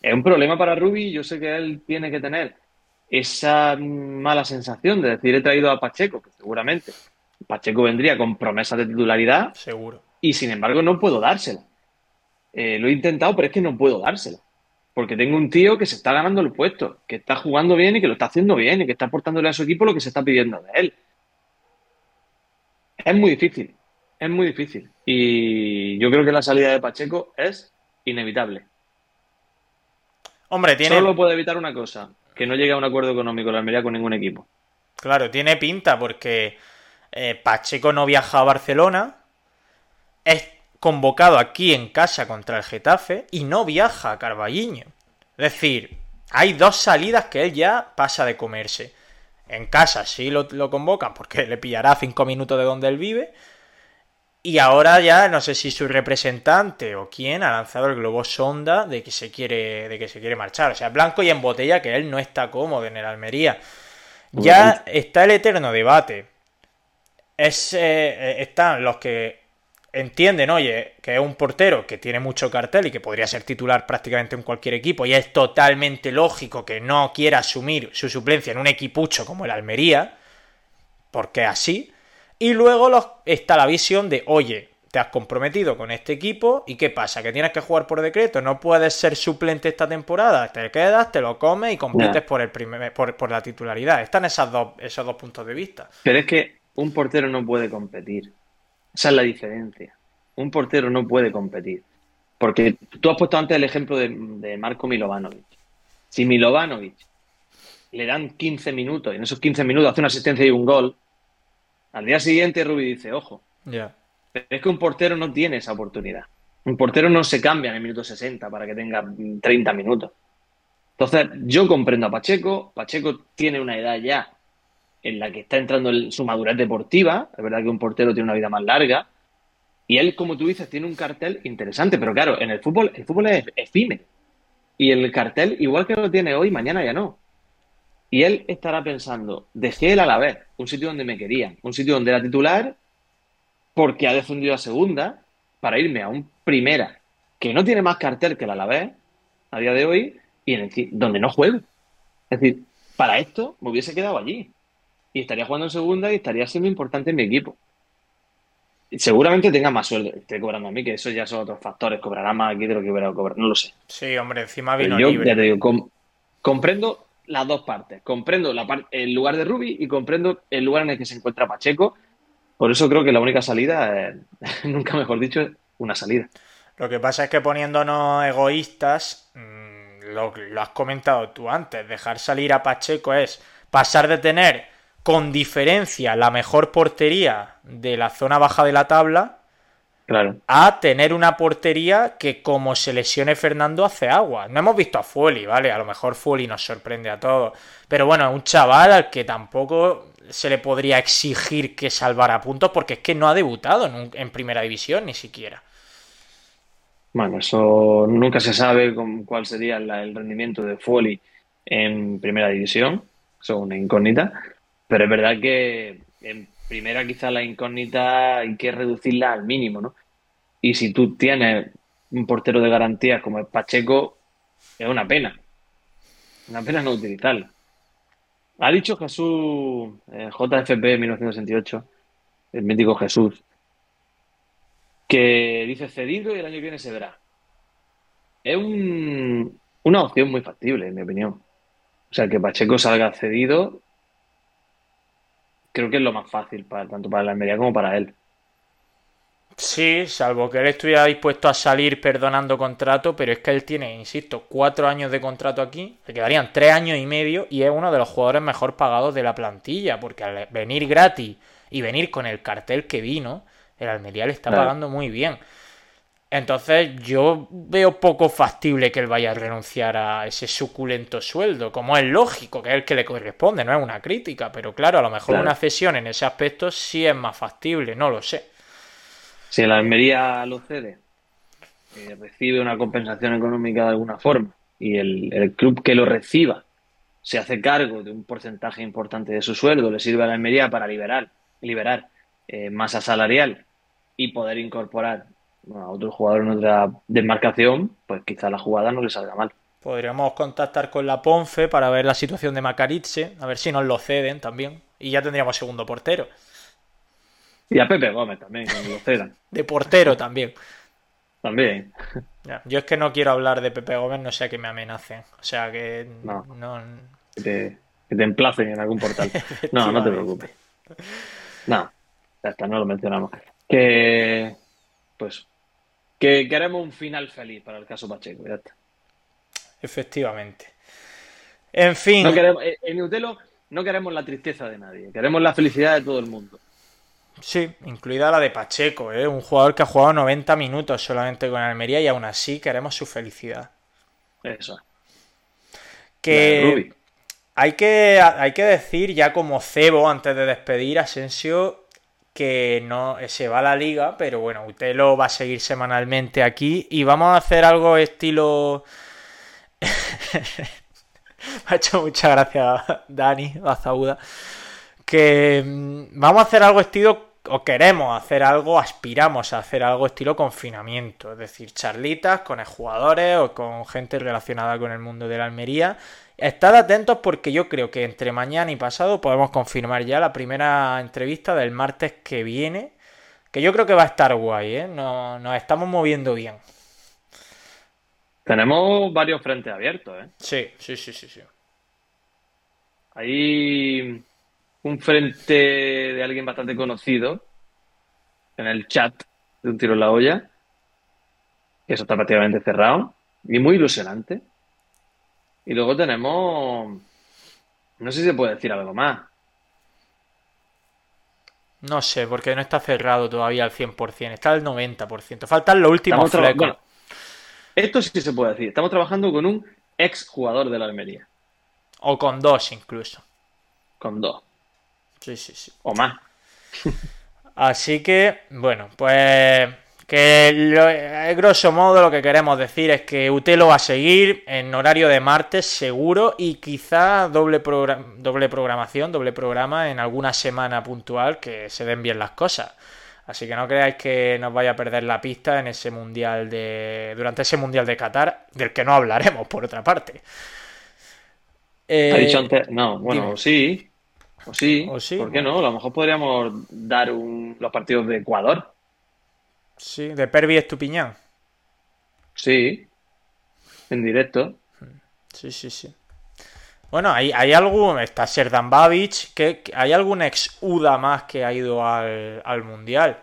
C: es un problema para Rubi. Yo sé que él tiene que tener esa mala sensación de decir he traído a Pacheco, que seguramente Pacheco vendría con promesas de titularidad.
D: Seguro.
C: Y sin embargo no puedo dársela. Eh, lo he intentado, pero es que no puedo dársela. Porque tengo un tío que se está ganando el puesto, que está jugando bien y que lo está haciendo bien y que está aportándole a su equipo lo que se está pidiendo de él. Es muy difícil, es muy difícil. Y yo creo que la salida de Pacheco es inevitable.
D: Hombre, tiene...
C: Solo puede evitar una cosa, que no llegue a un acuerdo económico la Almería con ningún equipo.
D: Claro, tiene pinta porque eh, Pacheco no viaja a Barcelona, es convocado aquí en casa contra el Getafe y no viaja a Carballiño. Es decir, hay dos salidas que él ya pasa de comerse. En casa sí lo, convocan porque le pillará cinco minutos de donde él vive. Y ahora ya no sé si su representante o quién ha lanzado el globo sonda de que se quiere, de que se quiere marchar. O sea, blanco y en botella que él no está cómodo en el Almería. Ya está el eterno debate. Es, eh, están los que entienden, oye, que es un portero que tiene mucho cartel y que podría ser titular prácticamente en cualquier equipo, y es totalmente lógico que no quiera asumir su suplencia en un equipucho como el Almería, porque así. Y luego está la visión de, oye, te has comprometido con este equipo y ¿qué pasa? ¿Que tienes que jugar por decreto? ¿No puedes ser suplente esta temporada? Te quedas, te lo comes y compites por, el primer, por, por, la titularidad. Están esas dos, esos dos puntos de vista.
C: Pero es que un portero no puede competir. Esa es la diferencia. Un portero no puede competir. Porque tú has puesto antes el ejemplo de, Marco Milovanovic. Si Milovanovic le dan 15 minutos y en esos 15 minutos hace una asistencia y un gol, al día siguiente Rubi dice, ojo.
D: ya
C: Pero es que un portero no tiene esa oportunidad. Un portero no se cambia en el minuto 60 para que tenga 30 minutos. Entonces, yo comprendo a Pacheco. Pacheco tiene una edad ya en la que está entrando en su madurez deportiva. Es verdad que un portero tiene una vida más larga. Y él, como tú dices, tiene un cartel interesante. Pero claro, en el fútbol, el fútbol es efímero. Y el cartel, igual que lo tiene hoy, mañana ya no. Y él estará pensando, dejé el Alavés, un sitio donde me querían, un sitio donde era titular, porque ha defendido a segunda, para irme a un primera, que no tiene más cartel que el Alavés, a día de hoy, y en el, donde no juego. Es decir, para esto me hubiese quedado allí y estaría jugando en segunda y estaría siendo importante en mi equipo. Seguramente tenga más sueldo, esté cobrando a mí, que eso ya son otros factores, cobrará más aquí de lo que hubiera cobrado, no lo sé.
D: Sí, hombre, encima vino
C: yo, Ya te digo, comprendo las dos partes, comprendo la el lugar de Rubi y comprendo el lugar en el que se encuentra Pacheco, por eso creo que la única salida, *laughs* nunca mejor dicho, es una salida.
D: Lo que pasa es que poniéndonos egoístas, mm, lo, lo has comentado tú antes, dejar salir a Pacheco es pasar de tener con diferencia la mejor portería de la zona baja de la tabla
C: claro.
D: a tener una portería que como se lesione Fernando hace agua. No hemos visto a Fueli, ¿vale? A lo mejor Fueli nos sorprende a todos. Pero bueno, un chaval al que tampoco se le podría exigir que salvara puntos porque es que no ha debutado en, en primera división ni siquiera.
C: Bueno, eso nunca se sabe con cuál sería el rendimiento de Foley en primera división, eso es una incógnita, pero es verdad que en primera quizá la incógnita hay que reducirla al mínimo, ¿no? Y si tú tienes un portero de garantías como es Pacheco, es una pena, una pena no utilizarlo. Ha dicho Jesús, eh, JFP 1968, el mítico Jesús, que dice cedido y el año que viene se verá. Es una opción muy factible, en mi opinión. O sea, que Pacheco salga cedido, creo que es lo más fácil para, tanto para la Almería como para él.
D: Sí, salvo que él estuviera dispuesto a salir perdonando contrato, pero es que él tiene, insisto, cuatro años de contrato aquí, le quedarían tres años y medio y es uno de los jugadores mejor pagados de la plantilla, porque al venir gratis y venir con el cartel que vino, el Almería le está pagando muy bien. Entonces yo veo poco factible que él vaya a renunciar a ese suculento sueldo, como es lógico, que es el que le corresponde, no es una crítica, pero claro, a lo mejor una cesión en ese aspecto sí es más factible, no lo sé.
C: Si la Almería lo cede, eh, recibe una compensación económica de alguna forma y el, club que lo reciba se hace cargo de un porcentaje importante de su sueldo, le sirve a la Almería para liberar, liberar eh, masa salarial y poder incorporar a otro jugador en otra desmarcación, pues quizá la jugada no le salga mal.
D: Podríamos contactar con la Ponfe para ver la situación de Macariche, a ver si nos lo ceden también. Y ya tendríamos segundo portero.
C: Y a Pepe Gómez también, que nos lo cedan. *laughs*
D: de portero también.
C: También.
D: Yo es que no quiero hablar de Pepe Gómez, no sea que me amenacen. O sea que
C: no. Que, te, que, te, emplacen en algún portal. *laughs* no, no te preocupes. No, ya está, no lo mencionamos. Que, pues, que queremos un final feliz para el caso Pacheco, ya está.
D: Efectivamente. En fin.
C: Eh, en Utelo no queremos la tristeza de nadie, queremos la felicidad de todo el mundo.
D: Sí, incluida la de Pacheco, ¿eh? un jugador que ha jugado 90 minutos solamente con Almería y aún así queremos su felicidad.
C: Eso.
D: Que hay que, hay que decir ya como cebo antes de despedir a Asensio que no se va a la liga, pero bueno, Utelo va a seguir semanalmente aquí y vamos a hacer algo estilo... *laughs* Me ha hecho mucha gracia Dani Bazauda. Que mm, vamos a hacer algo estilo, o queremos hacer algo, aspiramos a hacer algo estilo confinamiento. Es decir, charlitas con jugadores o con gente relacionada con el mundo de la Almería Estad atentos porque yo creo que entre mañana y pasado podemos confirmar ya la primera entrevista del martes que viene. Que yo creo que va a estar guay, ¿eh? Nos, estamos moviendo bien.
C: Tenemos varios frentes abiertos, ¿eh?
D: Sí, sí, sí, sí, sí.
C: Hay un frente de alguien bastante conocido en el chat de un tiro en la olla. Que eso está prácticamente cerrado. Y muy ilusionante. Y luego tenemos. No sé si se puede decir algo más.
D: No sé, porque no está cerrado todavía al 100%, está al 90%. Faltan los últimos flecos.
C: esto sí se puede decir. Estamos trabajando con un ex jugador de la Almería.
D: O con dos incluso.
C: Con dos.
D: Sí, sí, sí.
C: O más.
D: Así que, bueno, pues que lo, grosso modo lo que queremos decir es que Utelo va a seguir en horario de martes seguro y quizá doble, doble programación, doble programa en alguna semana puntual que se den bien las cosas. Así que no creáis que nos vaya a perder la pista en ese mundial de. durante ese mundial de Qatar, del que no hablaremos, por otra parte.
C: ha dicho eh, antes. No, bueno, sí. O sí. O sí. ¿Por qué no? A lo mejor podríamos dar un, los partidos de Ecuador.
D: Sí, de Pervi Estupiñán.
C: Sí, en directo.
D: Sí, sí, sí. Bueno, hay, hay algún. Está Serdan Babic, que, hay algún ex UDA más que ha ido al, mundial.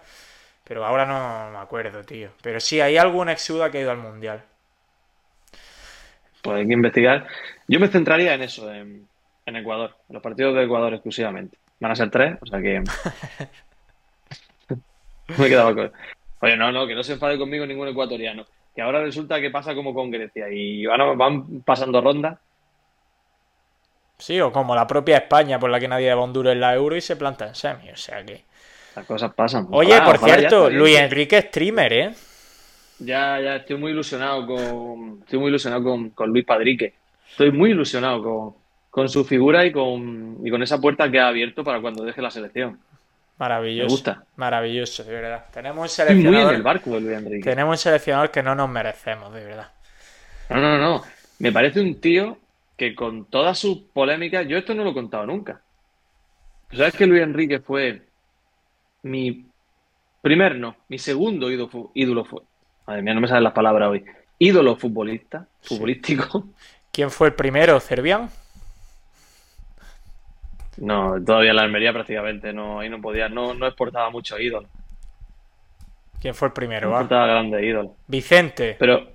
D: Pero ahora no me acuerdo, tío. Pero sí, hay algún ex UDA que ha ido al mundial.
C: Pues hay que investigar. Yo me centraría en eso, en, en Ecuador, en los partidos de Ecuador exclusivamente. Van a ser tres, o sea que. *laughs* me quedaba con. Oye, no, no, que no se enfade conmigo ningún ecuatoriano. Que ahora resulta que pasa como con Grecia y van, van pasando rondas.
D: Sí, o como la propia España, por la que nadie de Honduras en la euro y se planta en semi, o sea que.
C: Las cosas pasan.
D: Oye, por cierto, Luis Enrique streamer, ¿eh?
C: Ya, ya estoy muy ilusionado con, estoy muy ilusionado con, con Luis Padrique. Estoy muy ilusionado con, con su figura y con, y con esa puerta que ha abierto para cuando deje la selección.
D: Maravilloso.
C: Me gusta.
D: Maravilloso, de verdad. Tenemos un
C: Estoy muy en
D: seleccionador.
C: el barco de Luis Enrique.
D: Tenemos un seleccionador que no nos merecemos, de verdad.
C: No, no, no. Me parece un tío que con todas sus polémicas, yo esto no lo he contado nunca. ¿Sabes que Luis Enrique fue mi primer, no, mi segundo ídolo, ídolo fue, madre mía, no me salen las palabras hoy, ídolo futbolista, futbolístico.
D: ¿Quién fue el primero? ¿Cervián?
C: No, todavía la Almería prácticamente no, ahí no podía, no, no exportaba muchos ídolos,
D: ¿Quién fue el primero?
C: no exportaba grandes ídolos.
D: Vicente.
C: Pero,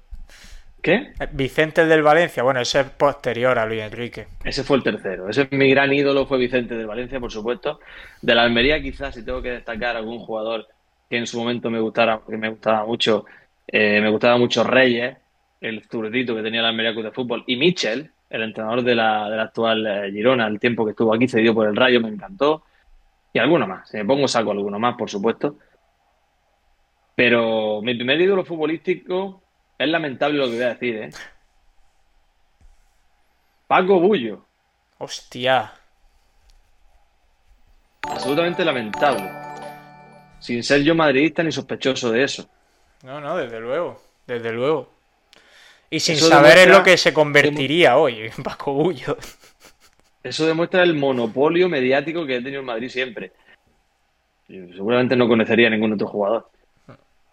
C: ¿qué?
D: Eh, Vicente del Valencia. Bueno, ese es posterior a Luis Enrique.
C: Ese fue el tercero. Ese es mi gran ídolo, fue Vicente del Valencia, por supuesto. De la Almería, quizás, si tengo que destacar algún jugador que en su momento me gustara, que me gustaba mucho, eh, me gustaba mucho Reyes, el zurdito que tenía la Almería Club de Fútbol, y Michel, el entrenador de la, de la actual eh, Girona, el tiempo que estuvo aquí cedido por el Rayo, me encantó. Y alguno más. Si me pongo, saco alguno más, por supuesto. Pero mi primer ídolo futbolístico es lamentable lo que voy a decir, ¿eh? Paco Bullo.
D: Hostia.
C: Absolutamente lamentable. Sin ser yo madridista ni sospechoso de eso.
D: No, no, desde luego. Desde luego. Y sin
C: Eso
D: saber en lo que se convertiría hoy, en *laughs* Paco Bullo.
C: Eso demuestra el monopolio mediático que ha tenido el Madrid siempre. Seguramente no conocería a ningún otro jugador.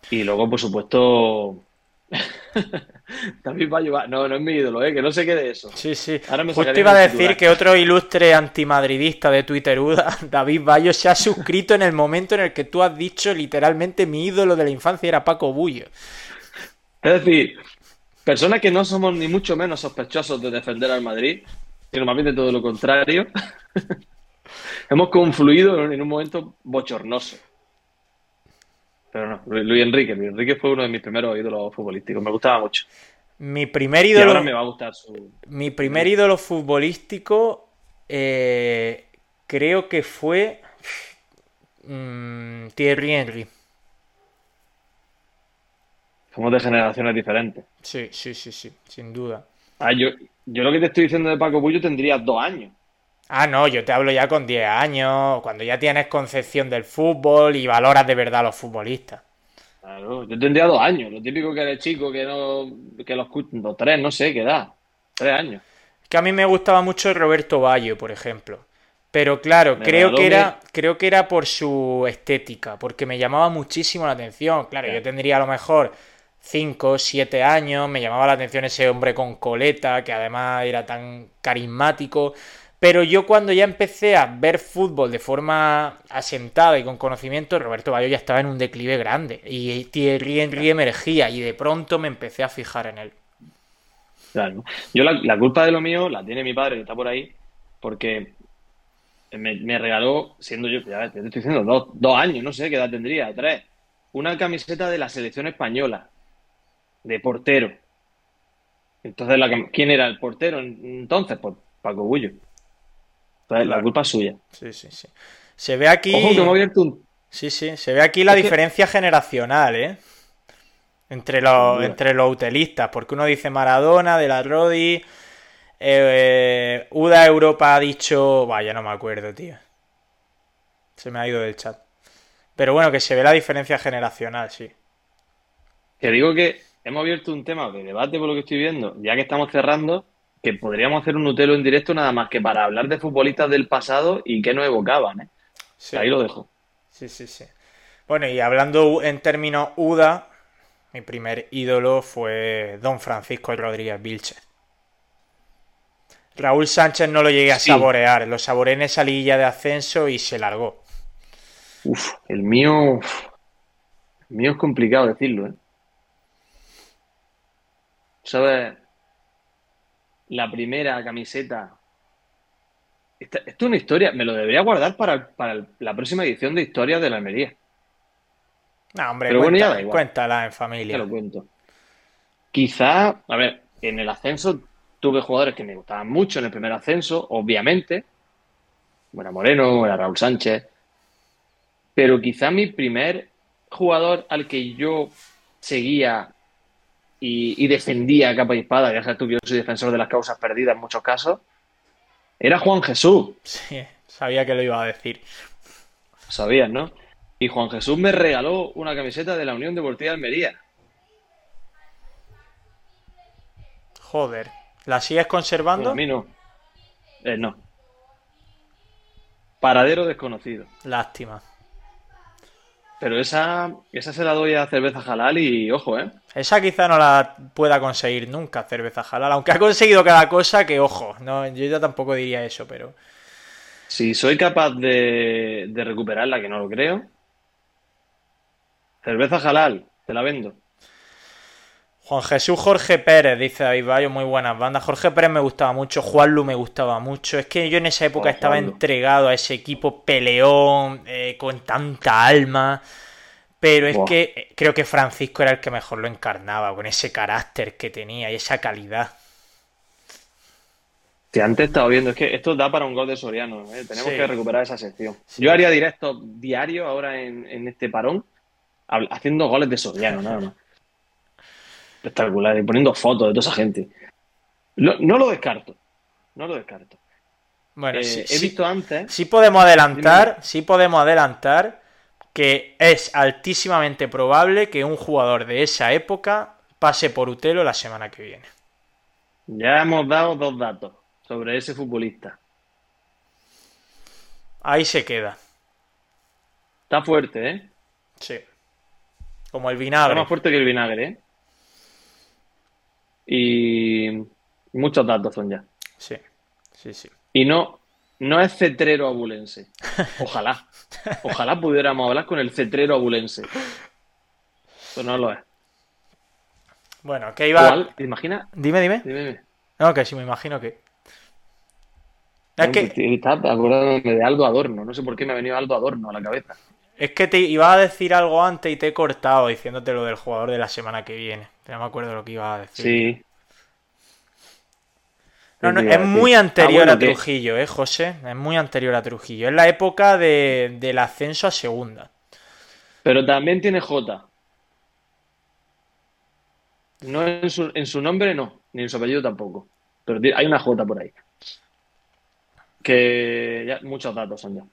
C: Y luego, por supuesto, *laughs* David Bayo va- No, no es mi ídolo, ¿eh? que no se quede eso.
D: Sí, sí.
C: Ahora me
D: Justo iba a decir que otro ilustre antimadridista de Twitteruda, *laughs* David Bayo, se ha suscrito en el momento en el que tú has dicho literalmente mi ídolo de la infancia era Paco Bullo.
C: Es decir, personas que no somos ni mucho menos sospechosos de defender al Madrid, sino más bien de todo lo contrario, *laughs* hemos confluido en un, en un momento bochornoso. Pero no, Lu- Luis Enrique, Luis Enrique fue uno de mis primeros ídolos futbolísticos, me gustaba mucho.
D: Mi primer
C: Y
D: ídolo,
C: ahora me va a gustar su...
D: mi primer ídolo futbolístico eh, creo que fue mm, Thierry Henry.
C: Somos de generaciones diferentes.
D: Sí, sí, sí, sí, sin duda.
C: Ah, yo, yo lo que te estoy diciendo de Paco Bullo tendría dos años.
D: Ah, no, yo te hablo ya con 10 años, cuando ya tienes concepción del fútbol y valoras de verdad a los futbolistas.
C: Claro, yo tendría dos años. Lo típico que eres chico, que no, que los, no, tres, no sé, ¿qué edad? Tres años.
D: Que a mí me gustaba mucho Roberto Bayo, por ejemplo. Pero claro,
C: Me
D: creo que era, creo que era por su estética, porque me llamaba muchísimo la atención. Claro, yo tendría a lo mejor 5, 7 años, me llamaba la atención ese hombre con coleta, que además era tan carismático. Pero yo cuando ya empecé a ver fútbol de forma asentada y con conocimiento, Roberto Bayo ya estaba en un declive grande. Y Thierry Henry emergía y de pronto me empecé a fijar en él.
C: Claro. Yo la, culpa de lo mío la tiene mi padre, que está por ahí, porque me, me regaló, siendo yo, ya te estoy diciendo, dos, dos años, no sé qué edad tendría, tres, una camiseta de la selección española, de portero. Entonces, la, ¿quién era el portero entonces? Pues Paco Bullo. Entonces, la culpa es suya.
D: Sí, sí, sí. Se ve aquí.
C: Ojo que me ha abierto un...
D: Sí, sí, se ve aquí la
C: Es que-
D: diferencia generacional, ¿eh? Entre los, entre los utelistas, porque uno dice Maradona, de la Rodi, eh, Uda Europa ha dicho, vaya, no me acuerdo, tío. Se me ha ido del chat. Pero bueno, que se ve la diferencia generacional, sí.
C: Que digo que hemos abierto un tema de debate por lo que estoy viendo, ya que estamos cerrando, que podríamos hacer un Utelo en directo nada más que para hablar de futbolistas del pasado y que nos evocaban, ¿eh?
D: Sí,
C: Ahí lo dejo.
D: sí, sí, sí. Bueno, y hablando en términos Uda, mi primer ídolo fue Don Francisco Rodríguez Vilches. Raúl Sánchez no lo llegué a
C: Sí.
D: saborear, lo saboreé en esa liguilla de ascenso y se largó.
C: Uf, el mío. el mío es complicado decirlo, ¿eh? ¿Sabes? La primera camiseta. Esta- esto es una historia. Me lo debería guardar para, para la próxima edición de Historias de la Almería.
D: No, hombre,
C: Pero bueno, ya
D: cuenta-
C: da igual.
D: cuéntala en
C: Te
D: familia.
C: lo cuento. Quizá, a ver, en el ascenso tuve jugadores que me gustaban mucho en el primer ascenso, obviamente. Era Moreno, era Raúl Sánchez. Pero quizá mi primer jugador al que yo seguía y, y defendía a capa y espada, ya sabes tú que yo soy defensor de las causas perdidas en muchos casos, era Juan Jesús.
D: Sí, sabía que lo iba a decir.
C: Sabías, ¿no? Y Juan Jesús me regaló una camiseta de la Unión Deportiva de Almería.
D: Joder. ¿La sigues conservando?
C: a mí no. Eh, no. Paradero desconocido.
D: Lástima.
C: Pero esa, esa se la doy a cerveza halal y ojo, ¿eh?
D: Esa quizá no la pueda conseguir nunca, cerveza halal. Aunque ha conseguido cada cosa que, ojo, no, yo ya tampoco diría eso, pero.
C: Si soy capaz de, de recuperarla, que no lo creo. Cerveza halal, te la vendo.
D: Juan Jesús Jorge Pérez, dice David Bayo, muy buenas bandas. Jorge Pérez me gustaba mucho, Juanlu me gustaba mucho. Es que yo en esa época estaba entregado a ese equipo peleón, eh, con tanta alma. Pero es que eh, creo que Francisco era el que mejor lo encarnaba, con ese carácter que tenía y esa calidad.
C: Que antes estaba viendo, es que esto da para un gol de Soriano, ¿eh? Tenemos
D: Sí.
C: que recuperar esa sección.
D: Sí.
C: Yo haría directos diarios ahora en, en este parón, haciendo goles de Soriano, nada más. Espectacular, y poniendo fotos de toda esa gente. Lo- no lo descarto, no lo descarto.
D: Bueno,
C: Eh,
D: sí,
C: he
D: sí-
C: visto antes,
D: sí podemos adelantar, sí podemos adelantar que es altísimamente probable que un jugador de esa época pase por Utelo la semana que viene.
C: ya hemos dado dos datos sobre ese futbolista.
D: Ahí se queda.
C: Está fuerte, ¿eh?
D: Sí. Como el
C: Está
D: vinagre.
C: más fuerte que el vinagre, ¿eh? Y muchos datos son ya.
D: Sí, sí, sí.
C: Y no, no es cetrero abulense. *laughs* Ojalá. Ojalá pudiéramos hablar con el cetrero abulense. Pero no lo es.
D: Bueno, que iba.
C: Igual, ¿te imaginas?
D: Dime, dime.
C: Dime, dime.
D: No, que sí, me imagino que. Es que,
C: Estaba acordándome de Aldo Adorno. No sé por qué me ha venido Aldo Adorno a la cabeza.
D: Es que te iba a decir algo antes y te he cortado diciéndote lo del jugador de la semana que viene. No me acuerdo lo que iba a decir.
C: Sí.
D: No, no,
C: ¿Qué te iba
D: es muy anterior
C: Ah, bueno,
D: a Trujillo, ¿eh, José? Es muy anterior a Trujillo. Es la época de, del ascenso a segunda.
C: Pero también tiene J. No en su, en su nombre, no. Ni en su apellido tampoco. Pero hay una J por ahí. Que ya, muchos datos son ya.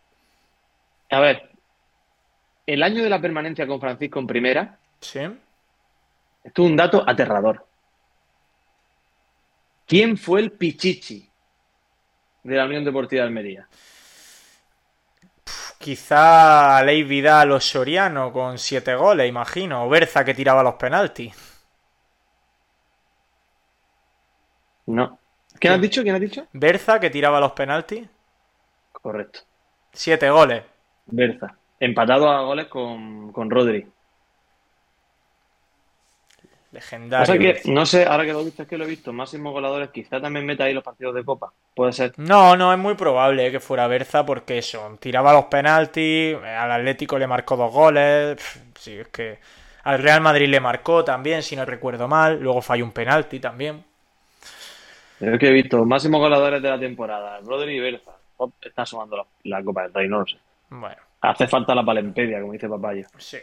C: A ver. El año de la permanencia con Francisco en primera,
D: ¿Sí?
C: esto es un dato aterrador. ¿Quién fue el Pichichi de la Unión Deportiva de Almería?
D: Quizá Ley Vidal o Soriano con siete goles, imagino. O Berza que tiraba los penaltis.
C: No. ¿Quién has dicho? ¿Quién has dicho?
D: Berza que tiraba los penaltis.
C: Correcto.
D: Siete goles.
C: Berza. Empatado a goles con, con Rodri.
D: Legendario.
C: O sea que,
D: Berza.
C: no sé, ahora que lo viste es que lo he visto, máximos goleadores, quizá también meta ahí los partidos de Copa. Puede ser.
D: No, no, es muy probable eh, que fuera Berza porque eso, tiraba los penaltis, al Atlético le marcó dos goles, sí, es que al Real Madrid le marcó también, si no recuerdo mal, luego falló un penalti también.
C: Es que he visto máximos goleadores de la temporada. Rodri y Berza. Está sumando la, la Copa del Rey, no lo sé.
D: Bueno,
C: Hace falta la palempedia, como dice Papayo.
D: sí.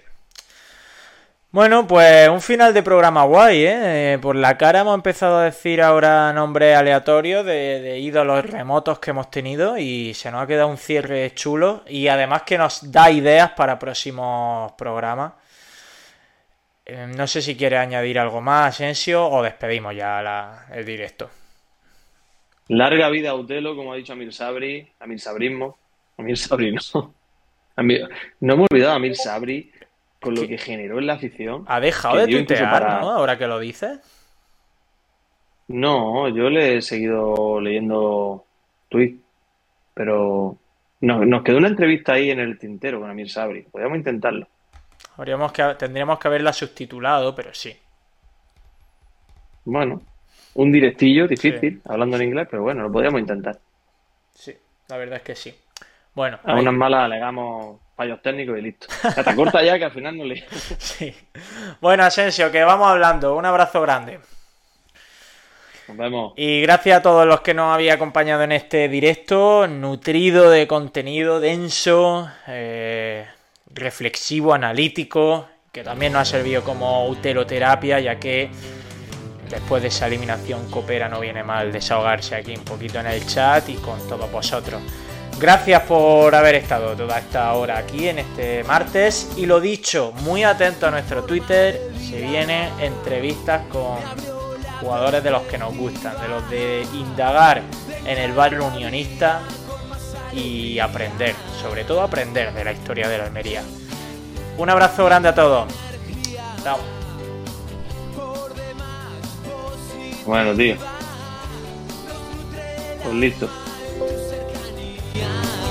D: Bueno, pues un final de programa guay, ¿eh? Eh, Por la cara hemos empezado a decir ahora nombres aleatorios de, de ídolos remotos que hemos tenido y se nos ha quedado un cierre chulo y además que nos da ideas para próximos programas. Eh, No sé si quiere añadir algo más, Asensio, o despedimos ya la- el directo.
C: Larga vida a Utelo, como ha dicho Amir Sabri. Amir Sabrismo. Amir Sabri, no. Amir- no me he olvidado a Amir Sabri con lo
D: ¿Qué?
C: que generó en la afición.
D: Ha dejado de tuitear,
C: para-
D: ¿no? Ahora que lo dices.
C: No, yo le he seguido leyendo tweets, pero nos, nos quedó una entrevista ahí en el tintero con Amir Sabri. Podríamos intentarlo.
D: Habríamos que, tendríamos que haberla subtitulado, pero sí.
C: Bueno, un directillo difícil, hablando en inglés, pero bueno, lo podríamos intentar.
D: Sí, la verdad es que sí. Bueno,
C: A
D: ahí-
C: unas malas alegamos fallos técnicos y listo. Te corta ya que al final no le... *laughs*
D: sí. Bueno, Asensio, que vamos hablando. Un abrazo grande.
C: Nos vemos.
D: Y gracias a todos los que nos habéis acompañado en este directo, nutrido de contenido denso, eh, reflexivo, analítico, que también nos ha servido como uteroterapia, ya que después de esa eliminación copera no viene mal desahogarse aquí un poquito en el chat y con todos vosotros. Gracias por haber estado toda esta hora aquí en este martes. Y lo dicho, muy atento a nuestro Twitter. Se viene entrevistas con jugadores de los que nos gustan, de los de indagar en el barrio unionista y aprender, sobre todo aprender de la historia de la Almería. Un abrazo grande a todos. Chao.
C: Bueno, tío. Pues listo.
E: Y